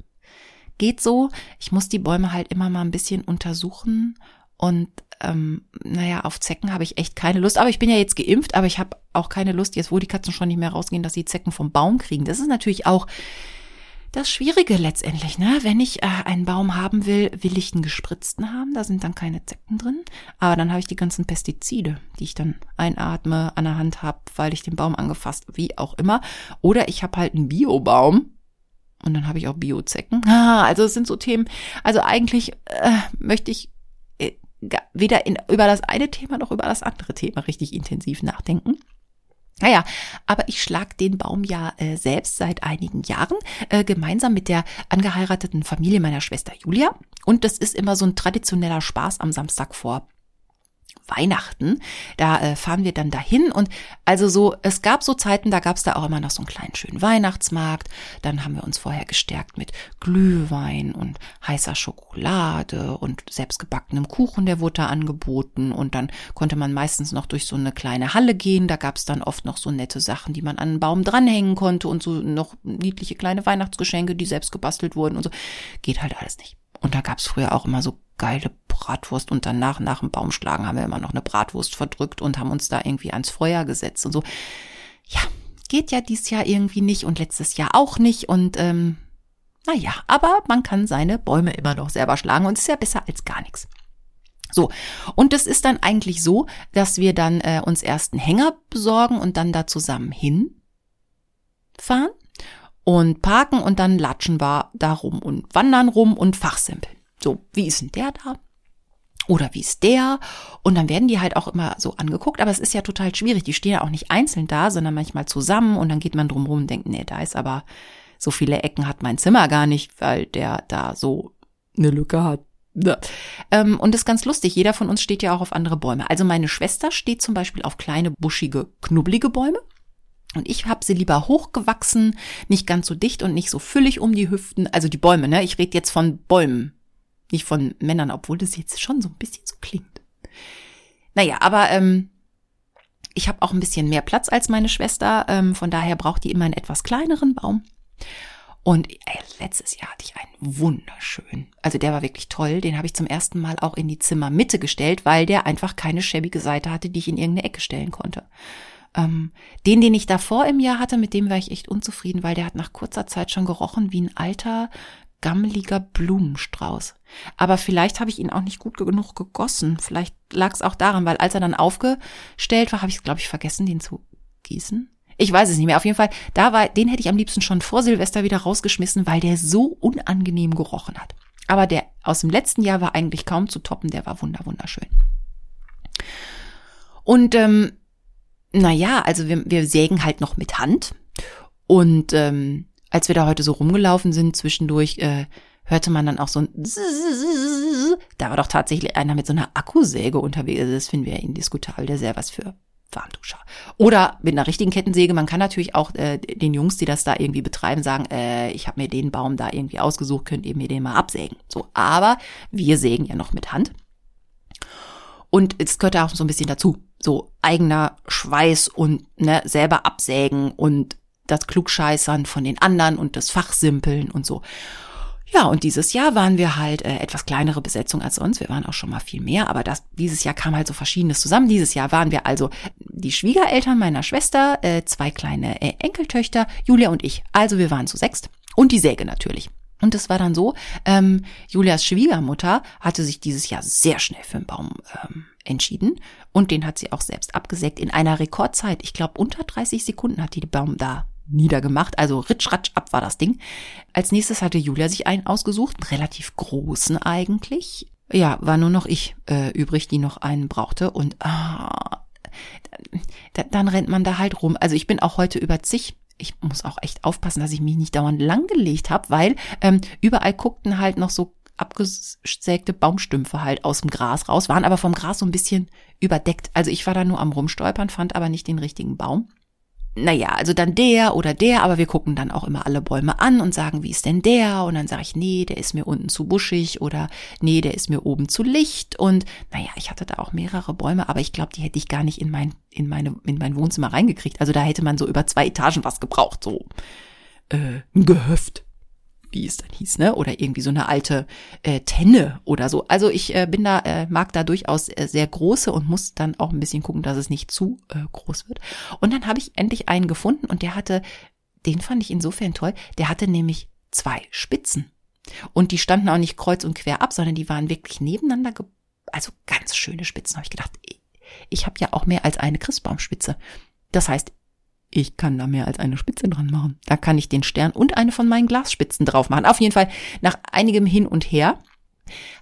geht so. Ich muss die Bäume halt immer mal ein bisschen untersuchen und ähm, naja, auf Zecken habe ich echt keine Lust. Aber ich bin ja jetzt geimpft, aber ich habe auch keine Lust, jetzt wo die Katzen schon nicht mehr rausgehen, dass sie Zecken vom Baum kriegen. Das ist natürlich auch das Schwierige letztendlich, ne? Wenn ich äh, einen Baum haben will, will ich einen gespritzten haben, da sind dann keine Zecken drin. Aber dann habe ich die ganzen Pestizide, die ich dann einatme, an der Hand habe, weil ich den Baum angefasst, wie auch immer. Oder ich habe halt einen Biobaum, und dann habe ich auch Biozecken. *laughs* Ah, also es sind so Themen. Also eigentlich äh, möchte ich äh, weder in, über das eine Thema noch über das andere Thema richtig intensiv nachdenken. Naja, aber ich schlag den Baum ja äh, selbst seit einigen Jahren äh, gemeinsam mit der angeheirateten Familie meiner Schwester Julia. Und das ist immer so ein traditioneller Spaß am Samstag vor Weihnachten. Da äh, fahren wir dann dahin und also so, es gab so Zeiten, da gab es da auch immer noch so einen kleinen schönen Weihnachtsmarkt. Dann haben wir uns vorher gestärkt mit Glühwein und heißer Schokolade und selbstgebackenem Kuchen, der wurde da angeboten. Und dann konnte man meistens noch durch so eine kleine Halle gehen. Da gab es dann oft noch so nette Sachen, die man an einen Baum dranhängen konnte und so noch niedliche kleine Weihnachtsgeschenke, die selbst gebastelt wurden und so. Geht halt alles nicht. Und da gab's früher auch immer so geile Bratwurst und danach, nach dem Baumschlagen, haben wir immer noch eine Bratwurst verdrückt und haben uns da irgendwie ans Feuer gesetzt und so. Ja, geht ja dies Jahr irgendwie nicht und letztes Jahr auch nicht und ähm, naja, aber man kann seine Bäume immer noch selber schlagen und ist ja besser als gar nichts. So, und es ist dann eigentlich so, dass wir dann äh, uns erst einen Hänger besorgen und dann da zusammen hinfahren und parken und dann latschen wir da rum und wandern rum und fachsimpeln. So, wie ist denn der da? Oder wie ist der? Und dann werden die halt auch immer so angeguckt, aber es ist ja total schwierig. Die stehen ja auch nicht einzeln da, sondern manchmal zusammen und dann geht man drumherum und denkt, nee, da ist aber so viele Ecken hat mein Zimmer gar nicht, weil der da so eine Lücke hat. Ja. Ähm, und das ist ganz lustig. Jeder von uns steht ja auch auf andere Bäume. Also meine Schwester steht zum Beispiel auf kleine, buschige, knubbelige Bäume. Und ich habe sie lieber hochgewachsen, nicht ganz so dicht und nicht so füllig um die Hüften. Also die Bäume, ne? Ich rede jetzt von Bäumen, nicht von Männern, obwohl das jetzt schon so ein bisschen so klingt. Naja, aber ähm, ich habe auch ein bisschen mehr Platz als meine Schwester. Ähm, von daher braucht die immer einen etwas kleineren Baum. Und ey, letztes Jahr hatte ich einen wunderschön. Also der war wirklich toll. Den habe ich zum ersten Mal auch in die Zimmermitte gestellt, weil der einfach keine schäbige Seite hatte, die ich in irgendeine Ecke stellen konnte. Ähm, den, den ich davor im Jahr hatte, mit dem war ich echt unzufrieden, weil der hat nach kurzer Zeit schon gerochen wie ein alter, gammeliger Blumenstrauß. Aber vielleicht habe ich ihn auch nicht gut genug gegossen. Vielleicht lag es auch daran, weil als er dann aufgestellt war, habe ich es, glaube ich, vergessen, den zu gießen. Ich weiß es nicht mehr. Auf jeden Fall, da war, den hätte ich am liebsten schon vor Silvester wieder rausgeschmissen, weil der so unangenehm gerochen hat. Aber der aus dem letzten Jahr war eigentlich kaum zu toppen. Der war wunder wunderschön. Und ähm, naja, also wir, wir sägen halt noch mit Hand. Und ähm, als wir da heute so rumgelaufen sind, zwischendurch äh, hörte man dann auch so ein Da war doch tatsächlich einer mit so einer Akkusäge unterwegs. Also das finden wir ja indiskutabel. Der sehr was für Warmduscher. Oder mit einer richtigen Kettensäge. Man kann natürlich auch äh, den Jungs, die das da irgendwie betreiben, sagen, äh, ich habe mir den Baum da irgendwie ausgesucht, könnt ihr mir den mal absägen. So, aber wir sägen ja noch mit Hand. Und es gehört auch so ein bisschen dazu. So eigener Schweiß und ne, selber absägen und das Klugscheißern von den anderen und das Fachsimpeln und so. Ja, und dieses Jahr waren wir halt äh, etwas kleinere Besetzung als sonst. Wir waren auch schon mal viel mehr, aber das, dieses Jahr kam halt so Verschiedenes zusammen. Dieses Jahr waren wir also die Schwiegereltern meiner Schwester, äh, zwei kleine äh, Enkeltöchter, Julia und ich. Also wir waren zu sechst. Und die Säge natürlich. Und es war dann so, ähm, Julias Schwiegermutter hatte sich dieses Jahr sehr schnell für einen Baum ähm, entschieden und den hat sie auch selbst abgesägt in einer Rekordzeit. Ich glaube, unter 30 Sekunden hat die den Baum da niedergemacht. Also ritsch, ratsch, ab war das Ding. Als nächstes hatte Julia sich einen ausgesucht, einen relativ großen eigentlich. Ja, war nur noch ich äh, übrig, die noch einen brauchte. Und ah, dann, dann rennt man da halt rum. Also ich bin auch heute über zig ich muss auch echt aufpassen, dass ich mich nicht dauernd langgelegt habe, weil ähm, überall guckten halt noch so abgesägte Baumstümpfe halt aus dem Gras raus, waren aber vom Gras so ein bisschen überdeckt. Also ich war da nur am Rumstolpern, fand aber nicht den richtigen Baum naja, also dann der oder der, aber wir gucken dann auch immer alle Bäume an und sagen, wie ist denn der? Und dann sage ich, nee, der ist mir unten zu buschig oder nee, der ist mir oben zu licht. Und naja, ich hatte da auch mehrere Bäume, aber ich glaube, die hätte ich gar nicht in mein, in meine, in mein Wohnzimmer reingekriegt. Also da hätte man so über zwei Etagen was gebraucht, so äh, ein Gehöft wie es dann hieß, ne? Oder irgendwie so eine alte äh, Tenne oder so. Also ich äh, bin da, äh, mag da durchaus äh, sehr große und muss dann auch ein bisschen gucken, dass es nicht zu äh, groß wird. Und dann habe ich endlich einen gefunden und der hatte, den fand ich insofern toll, der hatte nämlich zwei Spitzen. Und die standen auch nicht kreuz und quer ab, sondern die waren wirklich nebeneinander, also ganz schöne Spitzen. Habe ich gedacht, ich habe ja auch mehr als eine Christbaumspitze. Das heißt, ich kann da mehr als eine Spitze dran machen. Da kann ich den Stern und eine von meinen Glasspitzen drauf machen. Auf jeden Fall, nach einigem Hin und Her,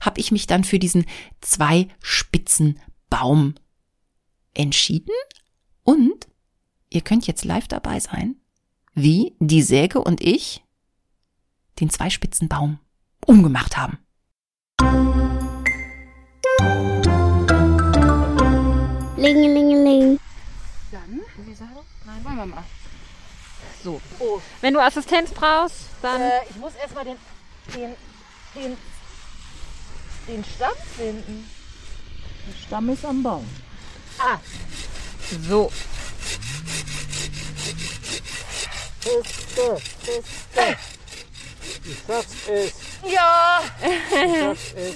habe ich mich dann für diesen zwei Spitzen Baum entschieden. Und ihr könnt jetzt live dabei sein, wie die Säge und ich den Zweispitzenbaum umgemacht haben. Lingelingeling. Wollen wir mal. So. Wenn du Assistenz brauchst, dann. Äh, ich muss erstmal den, den, den, den Stamm finden. Der Stamm ist am Baum. Ah, So. Feste, feste. Ich schaff's es. ja. Ich schaff's es.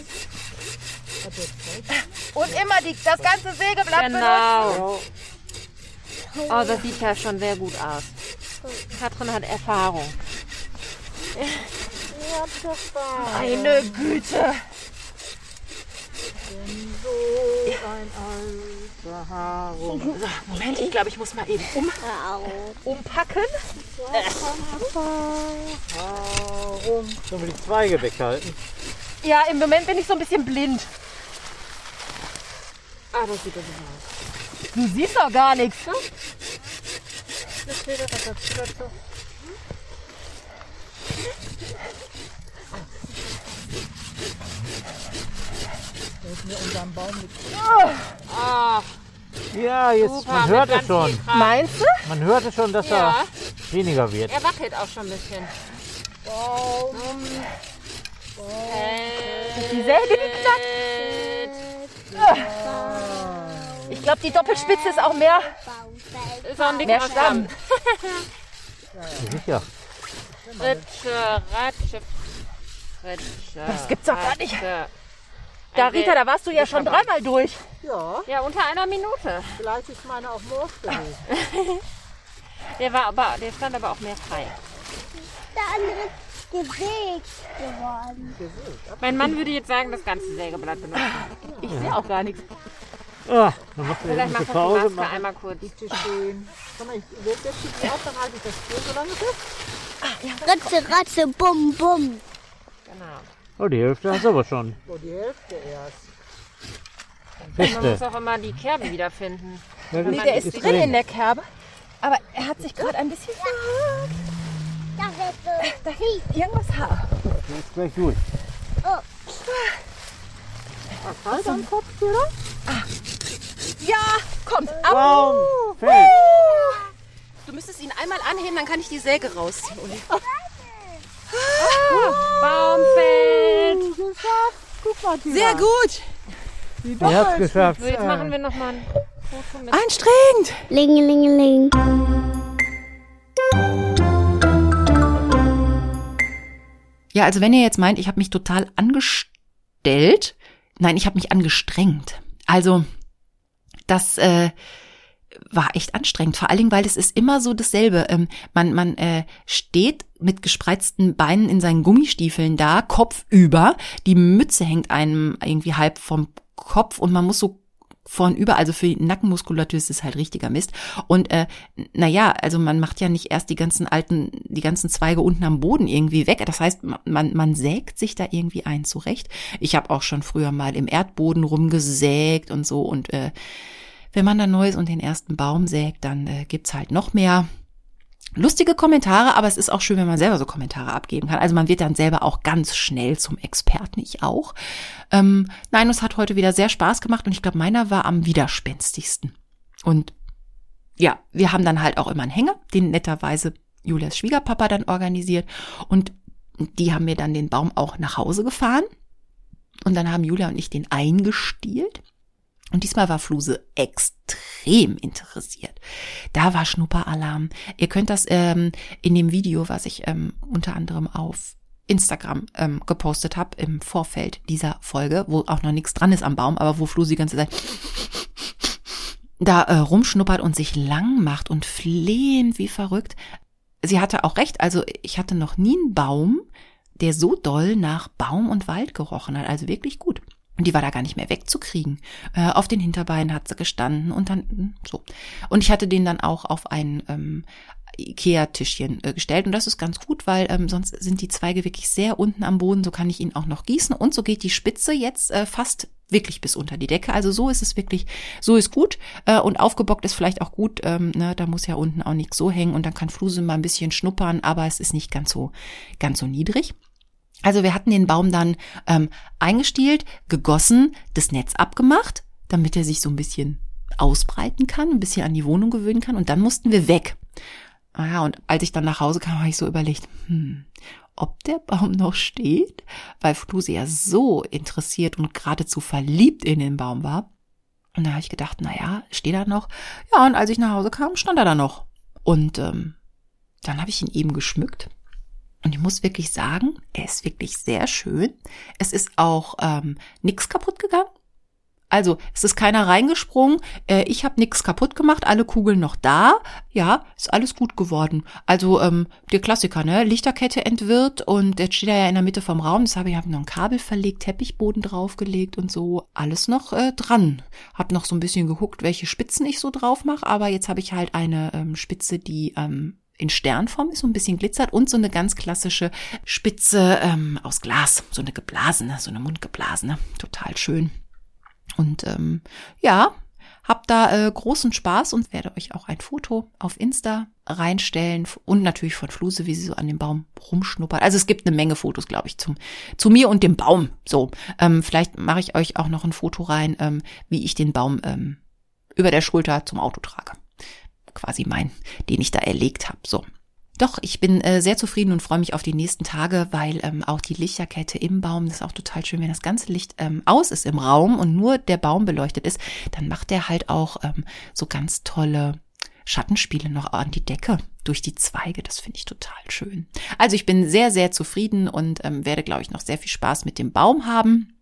*laughs* Und immer die, das ganze Sägeblatt benutzen. Genau. Oh, das sieht ja schon sehr gut aus. Katrin hat Erfahrung. Meine Güte. so ein alter Harum. So, Moment, ich glaube, ich muss mal eben um, umpacken. Sollen wir die Zweige weghalten? Ja, im Moment bin ich so ein bisschen blind. Ah, das sieht doch gut aus. Du siehst doch gar nichts. Ne? Ah, Ja, jetzt, super. man mit hört es schon. Meinst du? Man hört es schon, dass Ja, er weniger wird. er wackelt auch schon ein bisschen. Um, Die Säge geknackt. Ich glaube, die Doppelspitze ist auch mehr, Ist auch ein mehr dicker Stamm. Sicher. Fritsche, Ratsche, Fritsche. Das gibt's doch gar nicht. Ratsche. Da, Rita, da warst du ja schon dreimal durch. Ja, Ja, unter einer Minute. vielleicht ist meine auch Morsch gewesen. *laughs* Der war aber, der stand aber auch mehr frei. Der andere ist gewegt geworden. Mein Mann würde jetzt sagen, das ganze Sägeblatt benutzen. Ich sehe auch gar nichts. Ah, dann machst du Vielleicht macht eine das die. Maske einmal kurz. schön. Komm mal, ich leg jetzt die auf, dann halte ich das Spiel so lange fest. Ratze, ratze, bum, bum. Genau. Oh, die Hälfte hast du aber schon. Oh, die Hälfte erst. Man muss Feste. auch immer die Kerben wiederfinden. Ja, Nee, der ist drin in der Kerbe. Aber er hat sich gerade ein bisschen verhakt. Da hätte Da hängt irgendwas Haar. Der ist gleich durch. Halt am Kopf, oder? Ja, kommt. Baum, fällt. Du müsstest ihn einmal anheben, dann kann ich die Säge rausziehen. Uli. Baumfeld! Guck mal, Tina. Sehr gut. Er hat's geschafft. So, jetzt machen wir nochmal ein Foto mit. Anstrengend. Lingelingeling. Ja, also wenn ihr jetzt meint, ich habe mich total angestellt, nein, ich habe mich angestrengt. Also das äh, war echt anstrengend, vor allen Dingen, weil es ist immer so dasselbe. Ähm, man man äh, steht mit gespreizten Beinen in seinen Gummistiefeln da, Kopf über, die Mütze hängt einem irgendwie halb vom Kopf und man muss so vornüber, also für die Nackenmuskulatur ist es halt richtiger Mist. Und äh, naja, also man macht ja nicht erst die ganzen alten, die ganzen Zweige unten am Boden irgendwie weg. Das heißt, man, man sägt sich da irgendwie ein zurecht. Ich habe auch schon früher mal im Erdboden rumgesägt und so. Und äh, wenn man dann Neues und den ersten Baum sägt, dann äh, gibt's halt noch mehr lustige Kommentare, aber es ist auch schön, wenn man selber so Kommentare abgeben kann. Also man wird dann selber auch ganz schnell zum Experten, ich auch. Ähm, nein, es hat heute wieder sehr Spaß gemacht und ich glaube, meiner war am widerspenstigsten. Und ja, wir haben dann halt auch immer einen Hänger, den netterweise Julias Schwiegerpapa dann organisiert und die haben mir dann den Baum auch nach Hause gefahren und dann haben Julia und ich den eingestielt. Und diesmal war Fluse extrem interessiert. Da war Schnupperalarm. Ihr könnt das ähm, in dem Video, was ich ähm, unter anderem auf Instagram ähm, gepostet habe im Vorfeld dieser Folge, wo auch noch nichts dran ist am Baum, aber wo Fluse die ganze Zeit da äh, rumschnuppert und sich lang macht und flehend wie verrückt. Sie hatte auch recht, also ich hatte noch nie einen Baum, der so doll nach Baum und Wald gerochen hat, also wirklich gut. Und die war da gar nicht mehr wegzukriegen. Äh, auf den Hinterbeinen hat sie gestanden und dann hm, so. Und ich hatte den dann auch auf ein ähm, Ikea-Tischchen äh, gestellt. Und das ist ganz gut, weil ähm, sonst sind die Zweige wirklich sehr unten am Boden. So kann ich ihn auch noch gießen. Und so geht die Spitze jetzt äh, fast wirklich bis unter die Decke. Also so ist es wirklich, so ist gut. Äh, und aufgebockt ist vielleicht auch gut. Ähm, ne, da muss ja unten auch nichts so hängen. Und dann kann Fluse mal ein bisschen schnuppern, aber es ist nicht ganz so, ganz so niedrig. Also wir hatten den Baum dann ähm, eingestielt, gegossen, das Netz abgemacht, damit er sich so ein bisschen ausbreiten kann, ein bisschen an die Wohnung gewöhnen kann und dann mussten wir weg. Ah und als ich dann nach Hause kam, habe ich so überlegt, hm, ob der Baum noch steht, weil Fluse ja so interessiert und geradezu verliebt in den Baum war. Und da habe ich gedacht, na ja, steht er noch? Ja, und als ich nach Hause kam, stand er da noch. Und ähm, dann habe ich ihn eben geschmückt. Und ich muss wirklich sagen, er ist wirklich sehr schön. Es ist auch ähm, nichts kaputt gegangen. Also es ist keiner reingesprungen, äh, ich habe nichts kaputt gemacht, alle Kugeln noch da, ja, ist alles gut geworden. Also ähm, der Klassiker, ne, Lichterkette entwirrt und jetzt steht er ja in der Mitte vom Raum, das habe ich hab noch ein Kabel verlegt, Teppichboden draufgelegt und so, alles noch äh, dran. Hab noch so ein bisschen geguckt, welche Spitzen ich so drauf mache, aber jetzt habe ich halt eine ähm, Spitze, die ähm, in Sternform ist, so ein bisschen glitzert und so eine ganz klassische Spitze ähm, aus Glas, so eine geblasene, so eine mundgeblasene, total schön. Und ähm, ja, hab da äh, großen Spaß und werde euch auch ein Foto auf Insta reinstellen und natürlich von Fluse, wie sie so an dem Baum rumschnuppert. Also es gibt eine Menge Fotos, glaube ich, zum zu mir und dem Baum. So, ähm, vielleicht mache ich euch auch noch ein Foto rein, ähm, wie ich den Baum ähm, über der Schulter zum Auto trage. Quasi mein, den ich da erlegt habe. So. Doch, ich bin äh, sehr zufrieden und freue mich auf die nächsten Tage, weil ähm, auch die Lichterkette im Baum, das ist auch total schön, wenn das ganze Licht ähm, aus ist im Raum und nur der Baum beleuchtet ist, dann macht der halt auch ähm, so ganz tolle Schattenspiele noch an die Decke durch die Zweige. Das finde ich total schön. Also ich bin sehr, sehr zufrieden und ähm, werde, glaube ich, noch sehr viel Spaß mit dem Baum haben.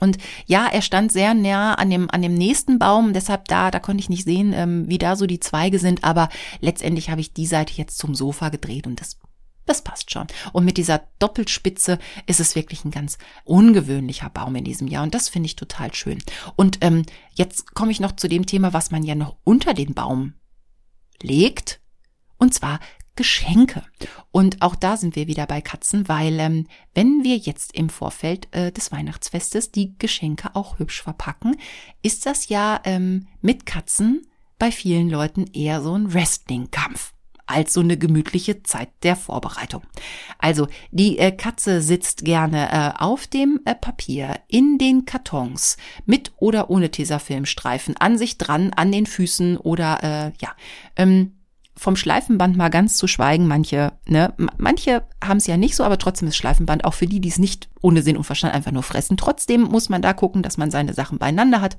Und ja, er stand sehr nah an dem, an dem nächsten Baum, deshalb da, da konnte ich nicht sehen, ähm, wie da so die Zweige sind, aber letztendlich habe ich die Seite jetzt zum Sofa gedreht und das, das passt schon. Und mit dieser Doppelspitze ist es wirklich ein ganz ungewöhnlicher Baum in diesem Jahr und das finde ich total schön. Und ähm, jetzt komme ich noch zu dem Thema, was man ja noch unter den Baum legt, und zwar Geschenke. Und auch da sind wir wieder bei Katzen, weil ähm, wenn wir jetzt im Vorfeld äh, des Weihnachtsfestes die Geschenke auch hübsch verpacken, ist das ja ähm, mit Katzen bei vielen Leuten eher so ein Wrestling-Kampf als so eine gemütliche Zeit der Vorbereitung. Also die äh, Katze sitzt gerne äh, auf dem äh, Papier, in den Kartons, mit oder ohne Tesafilmstreifen, an sich dran, an den Füßen oder äh, ja, ähm, vom Schleifenband mal ganz zu schweigen, manche, ne, manche haben es ja nicht so, aber trotzdem ist Schleifenband auch für die, die es nicht ohne Sinn und Verstand einfach nur fressen. Trotzdem muss man da gucken, dass man seine Sachen beieinander hat.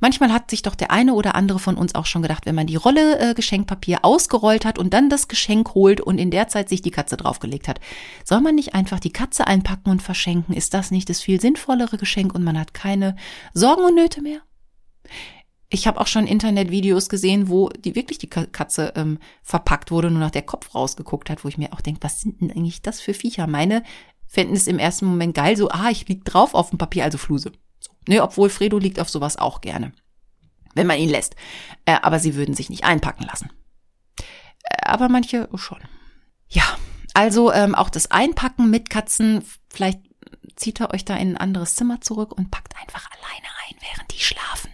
Manchmal hat sich doch der eine oder andere von uns auch schon gedacht, wenn man die Rolle äh, Geschenkpapier ausgerollt hat und dann das Geschenk holt und in der Zeit sich die Katze draufgelegt hat, soll man nicht einfach die Katze einpacken und verschenken? Ist das nicht das viel sinnvollere Geschenk und man hat keine Sorgen und Nöte mehr? Ich habe auch schon Internetvideos gesehen, wo die wirklich die Katze ähm, verpackt wurde, nur noch der Kopf rausgeguckt hat, wo ich mir auch denke, was sind denn eigentlich das für Viecher? Meine fänden es im ersten Moment geil, so, ah, ich lieg drauf auf dem Papier, also Fluse. So. Ne, obwohl Fredo liegt auf sowas auch gerne. Wenn man ihn lässt. Äh, aber sie würden sich nicht einpacken lassen. Äh, aber manche schon. Ja, also ähm, auch das Einpacken mit Katzen, vielleicht zieht er euch da in ein anderes Zimmer zurück und packt einfach alleine ein, während die schlafen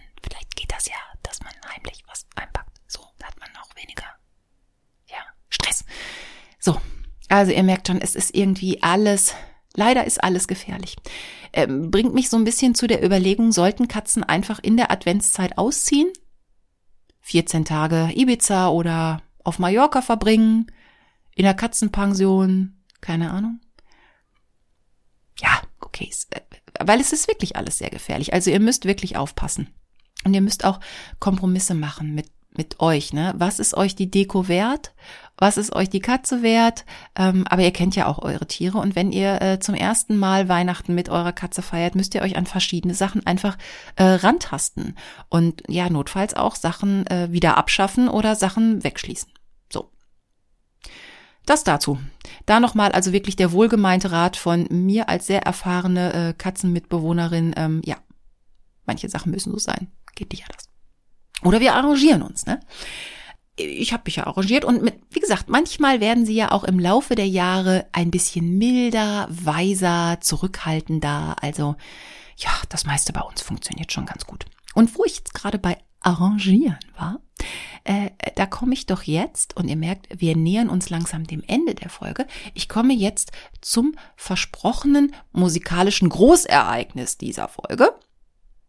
geht das ja, dass man heimlich was einpackt. So, da hat man auch weniger, ja, Stress. So, also ihr merkt schon, es ist irgendwie alles, leider ist alles gefährlich. Ähm, bringt mich so ein bisschen zu der Überlegung, sollten Katzen einfach in der Adventszeit ausziehen? 14 Tage Ibiza oder auf Mallorca verbringen? In der Katzenpension? Keine Ahnung. Ja, okay. Äh, weil es ist wirklich alles sehr gefährlich. Also ihr müsst wirklich aufpassen. Und ihr müsst auch Kompromisse machen mit mit euch, ne? Was ist euch die Deko wert? Was ist euch die Katze wert? Ähm, aber ihr kennt ja auch eure Tiere und wenn ihr äh, zum ersten Mal Weihnachten mit eurer Katze feiert, müsst ihr euch an verschiedene Sachen einfach äh, rantasten und ja notfalls auch Sachen äh, wieder abschaffen oder Sachen wegschließen. So. Das dazu. Da nochmal also wirklich der wohlgemeinte Rat von mir als sehr erfahrene äh, Katzenmitbewohnerin. Ähm, ja, manche Sachen müssen so sein geht nicht anders. Oder wir arrangieren uns, ne? Ich habe mich ja arrangiert und mit, wie gesagt, manchmal werden sie ja auch im Laufe der Jahre ein bisschen milder, weiser, zurückhaltender. Also ja, das meiste bei uns funktioniert schon ganz gut. Und wo ich jetzt gerade bei arrangieren war, äh, da komme ich doch jetzt, und ihr merkt, wir nähern uns langsam dem Ende der Folge. Ich komme jetzt zum versprochenen musikalischen Großereignis dieser Folge.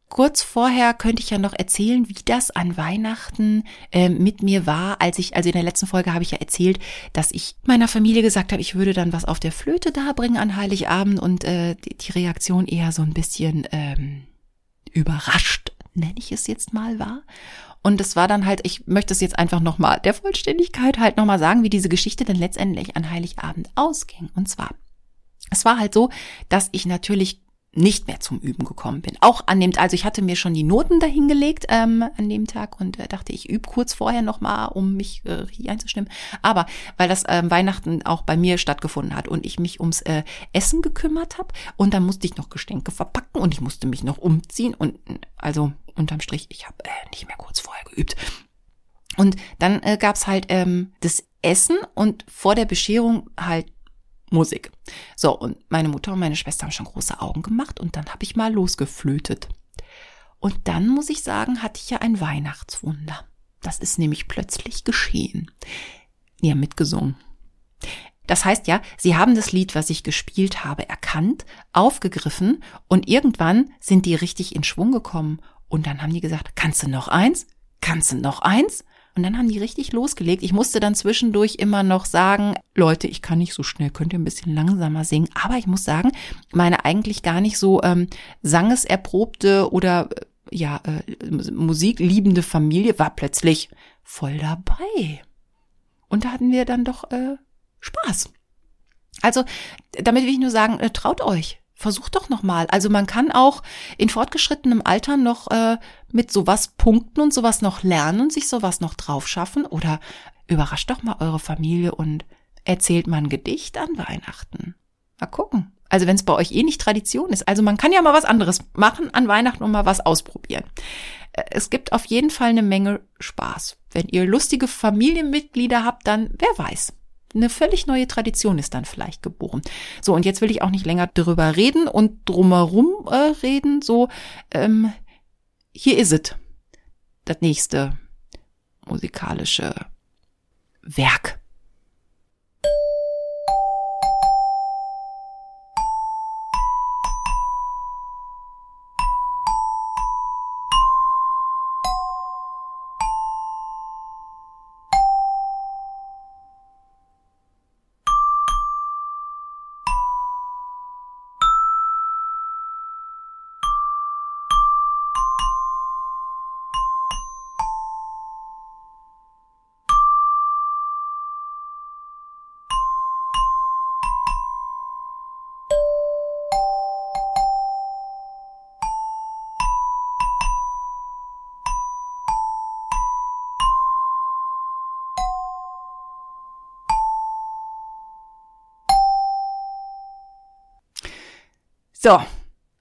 Kurz vorher könnte ich ja noch erzählen, wie das an Weihnachten äh, mit mir war, als ich, also in der letzten Folge habe ich ja erzählt, dass ich meiner Familie gesagt habe, ich würde dann was auf der Flöte darbringen an Heiligabend und äh, die, die Reaktion eher so ein bisschen ähm, überrascht, nenne ich es jetzt mal, war. Und es war dann halt, ich möchte es jetzt einfach nochmal der Vollständigkeit halt nochmal sagen, wie diese Geschichte dann letztendlich an Heiligabend ausging. Und zwar, es war halt so, dass ich natürlich nicht mehr zum Üben gekommen bin. Auch an dem, also ich hatte mir schon die Noten dahingelegt ähm, an dem Tag und äh, dachte, ich übe kurz vorher nochmal, um mich äh, hier einzustimmen. Aber weil das ähm, Weihnachten auch bei mir stattgefunden hat und ich mich ums äh, Essen gekümmert habe und dann musste ich noch Geschenke verpacken und ich musste mich noch umziehen und also unterm Strich, ich habe äh, nicht mehr kurz vorher geübt. Und dann äh, gab's halt ähm, das Essen und vor der Bescherung halt Musik. So, und meine Mutter und meine Schwester haben schon große Augen gemacht und dann habe ich mal losgeflötet. Und dann muss ich sagen, hatte ich ja ein Weihnachtswunder. Das ist nämlich plötzlich geschehen. Die haben mitgesungen. Das heißt ja, sie haben das Lied, was ich gespielt habe, erkannt, aufgegriffen und irgendwann sind die richtig in Schwung gekommen und dann haben die gesagt, kannst du noch eins? Kannst du noch eins? Und dann haben die richtig losgelegt. Ich musste dann zwischendurch immer noch sagen, Leute, ich kann nicht so schnell, könnt ihr ein bisschen langsamer singen. Aber ich muss sagen, meine eigentlich gar nicht so ähm, sangeserprobte oder äh, ja, äh, musikliebende Familie war plötzlich voll dabei. Und da hatten wir dann doch äh, Spaß. Also, damit will ich nur sagen, äh, traut euch versucht doch noch mal. Also man kann auch in fortgeschrittenem Alter noch äh, mit sowas punkten und sowas noch lernen und sich sowas noch drauf schaffen oder überrascht doch mal eure Familie und erzählt mal ein Gedicht an Weihnachten. Mal gucken. Also wenn es bei euch eh nicht Tradition ist. Also man kann ja mal was anderes machen an Weihnachten und mal was ausprobieren. Äh, es gibt auf jeden Fall eine Menge Spaß. Wenn ihr lustige Familienmitglieder habt, dann wer weiß eine völlig neue Tradition ist dann vielleicht geboren. So, und jetzt will ich auch nicht länger darüber reden und drumherum äh, reden. So, ähm, hier ist es. Das nächste musikalische Werk. So,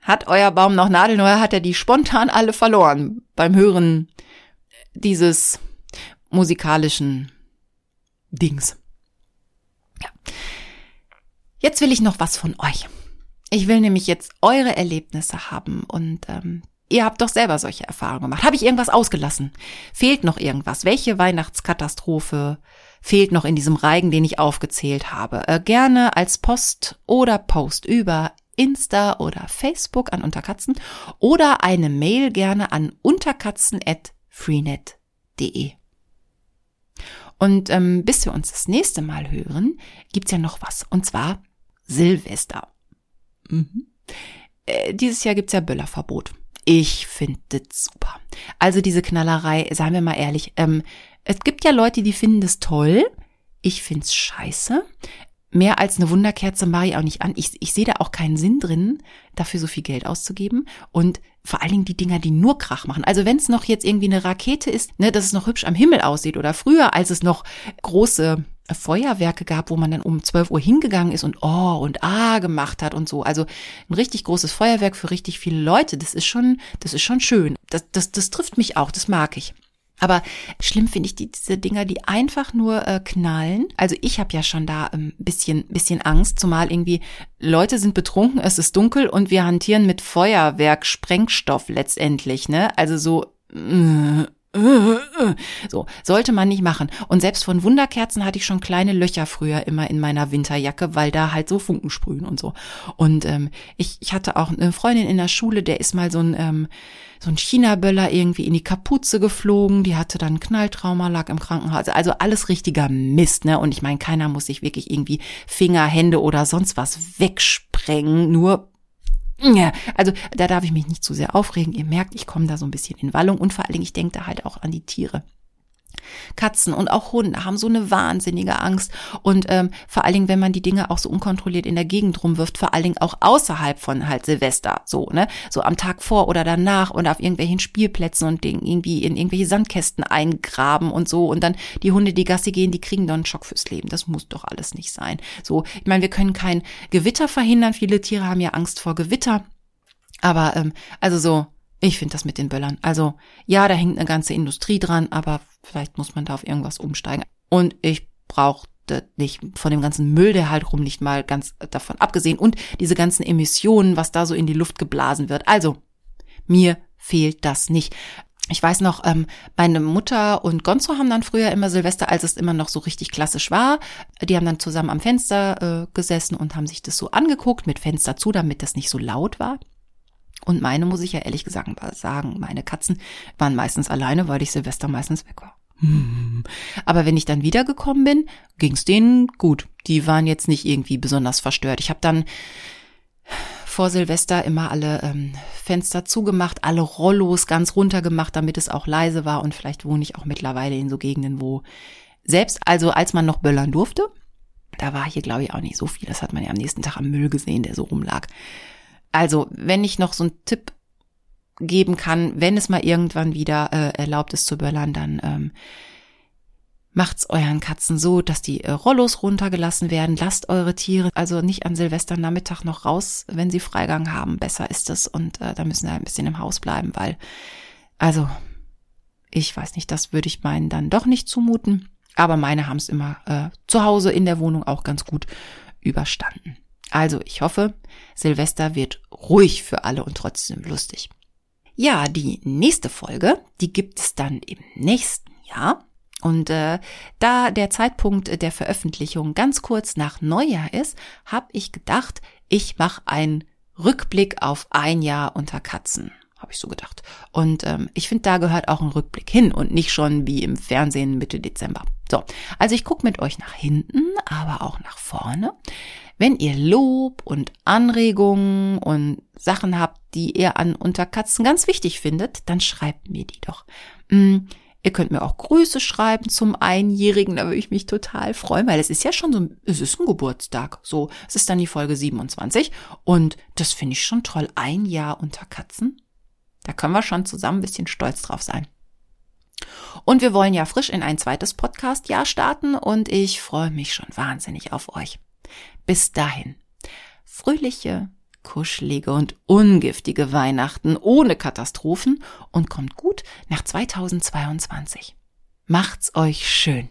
hat euer Baum noch Nadeln oder hat er die spontan alle verloren beim Hören dieses musikalischen Dings? Ja. Jetzt will ich noch was von euch. Ich will nämlich jetzt eure Erlebnisse haben und ähm, ihr habt doch selber solche Erfahrungen gemacht. Habe ich irgendwas ausgelassen? Fehlt noch irgendwas? Welche Weihnachtskatastrophe fehlt noch in diesem Reigen, den ich aufgezählt habe? Äh, gerne als Post oder Post über Insta oder Facebook an Unterkatzen oder eine Mail gerne an unterkatzen.freenet.de. Und ähm, bis wir uns das nächste Mal hören, gibt's ja noch was. Und zwar Silvester. Mhm. Äh, dieses Jahr gibt's ja Böllerverbot. Ich finde das super. Also diese Knallerei, sagen wir mal ehrlich, ähm, es gibt ja Leute, die finden das toll. Ich find's scheiße mehr als eine Wunderkerze mache ich auch nicht an. Ich, ich sehe da auch keinen Sinn drin, dafür so viel Geld auszugeben. Und vor allen Dingen die Dinger, die nur Krach machen. Also wenn es noch jetzt irgendwie eine Rakete ist, ne, dass es noch hübsch am Himmel aussieht oder früher, als es noch große Feuerwerke gab, wo man dann um 12 Uhr hingegangen ist und oh und ah gemacht hat und so. Also ein richtig großes Feuerwerk für richtig viele Leute, das ist schon, das ist schon schön. Das, das, das trifft mich auch, das mag ich. Aber schlimm finde ich die, diese Dinger, die einfach nur äh, knallen. Also ich habe ja schon da ein ähm, bisschen, bisschen Angst, zumal irgendwie Leute sind betrunken, es ist dunkel und wir hantieren mit Feuerwerk, Sprengstoff letztendlich, ne? Also so, äh, *laughs* So, sollte man nicht machen. Und selbst von Wunderkerzen hatte ich schon kleine Löcher früher immer in meiner Winterjacke, weil da halt so Funken sprühen und so. Und ähm, ich, ich hatte auch eine Freundin in der Schule, der ist mal so ein, ähm, so ein China-Böller irgendwie in die Kapuze geflogen, die hatte dann Knalltrauma, lag im Krankenhaus. Also alles richtiger Mist, ne? Und ich meine, keiner muss sich wirklich irgendwie Finger, Hände oder sonst was wegsprengen, nur ja, also da darf ich mich nicht zu sehr aufregen. Ihr merkt, ich komme da so ein bisschen in Wallung und vor allen Dingen, ich denke da halt auch an die Tiere. Katzen und auch Hunde haben so eine wahnsinnige Angst. Und ähm, vor allen Dingen, wenn man die Dinge auch so unkontrolliert in der Gegend rumwirft, vor allen Dingen auch außerhalb von halt Silvester, so, ne? So am Tag vor oder danach und auf irgendwelchen Spielplätzen und Ding irgendwie in irgendwelche Sandkästen eingraben und so. Und dann die Hunde, die Gassi gehen, die kriegen dann einen Schock fürs Leben. Das muss doch alles nicht sein. So, ich meine, wir können kein Gewitter verhindern. Viele Tiere haben ja Angst vor Gewitter. Aber ähm, also so, ich finde das mit den Böllern. Also ja, da hängt eine ganze Industrie dran, aber vielleicht muss man da auf irgendwas umsteigen. Und ich brauchte nicht von dem ganzen Müll, der halt rumliegt, mal ganz davon abgesehen. Und diese ganzen Emissionen, was da so in die Luft geblasen wird. Also, mir fehlt das nicht. Ich weiß noch, ähm, meine Mutter und Gonzo haben dann früher immer Silvester, als es immer noch so richtig klassisch war, die haben dann zusammen am Fenster äh, gesessen und haben sich das so angeguckt, mit Fenster zu, damit das nicht so laut war. Und meine, muss ich ja ehrlich gesagt sagen, meine Katzen waren meistens alleine, weil ich Silvester meistens weg war. Hm. Aber wenn ich dann wiedergekommen bin, ging's denen gut. Die waren jetzt nicht irgendwie besonders verstört. Ich habe dann vor Silvester immer alle ähm, Fenster zugemacht, alle Rollos ganz runter gemacht, damit es auch leise war. Und vielleicht wohne ich auch mittlerweile in so Gegenden, wo selbst, also als man noch böllern durfte, da war hier, glaube ich, auch nicht so viel. Das hat man ja am nächsten Tag am Müll gesehen, der so rumlag. Also, wenn ich noch so einen Tipp geben kann, wenn es mal irgendwann wieder äh, erlaubt ist zu böllern, dann ähm, macht's euren Katzen so, dass die äh, Rollos runtergelassen werden. Lasst eure Tiere also nicht an Silvesternachmittag noch raus, wenn sie Freigang haben. Besser ist es und äh, da müssen sie ein bisschen im Haus bleiben, weil also ich weiß nicht, das würde ich meinen dann doch nicht zumuten. Aber meine haben es immer äh, zu Hause in der Wohnung auch ganz gut überstanden. Also ich hoffe, Silvester wird ruhig für alle und trotzdem lustig. Ja, die nächste Folge, die gibt es dann im nächsten Jahr. Und äh, da der Zeitpunkt der Veröffentlichung ganz kurz nach Neujahr ist, habe ich gedacht, ich mache einen Rückblick auf ein Jahr unter Katzen. Habe ich so gedacht. Und ähm, ich finde, da gehört auch ein Rückblick hin und nicht schon wie im Fernsehen Mitte Dezember. So, also ich gucke mit euch nach hinten, aber auch nach vorne. Wenn ihr Lob und Anregungen und Sachen habt, die ihr an Unterkatzen ganz wichtig findet, dann schreibt mir die doch. Mm, ihr könnt mir auch Grüße schreiben zum Einjährigen, da würde ich mich total freuen, weil es ist ja schon so, es ist ein Geburtstag. So, es ist dann die Folge 27 und das finde ich schon toll. Ein Jahr unter Katzen. Da können wir schon zusammen ein bisschen stolz drauf sein. Und wir wollen ja frisch in ein zweites Podcast-Jahr starten und ich freue mich schon wahnsinnig auf euch. Bis dahin. Fröhliche, kuschelige und ungiftige Weihnachten ohne Katastrophen und kommt gut nach 2022. Macht's euch schön.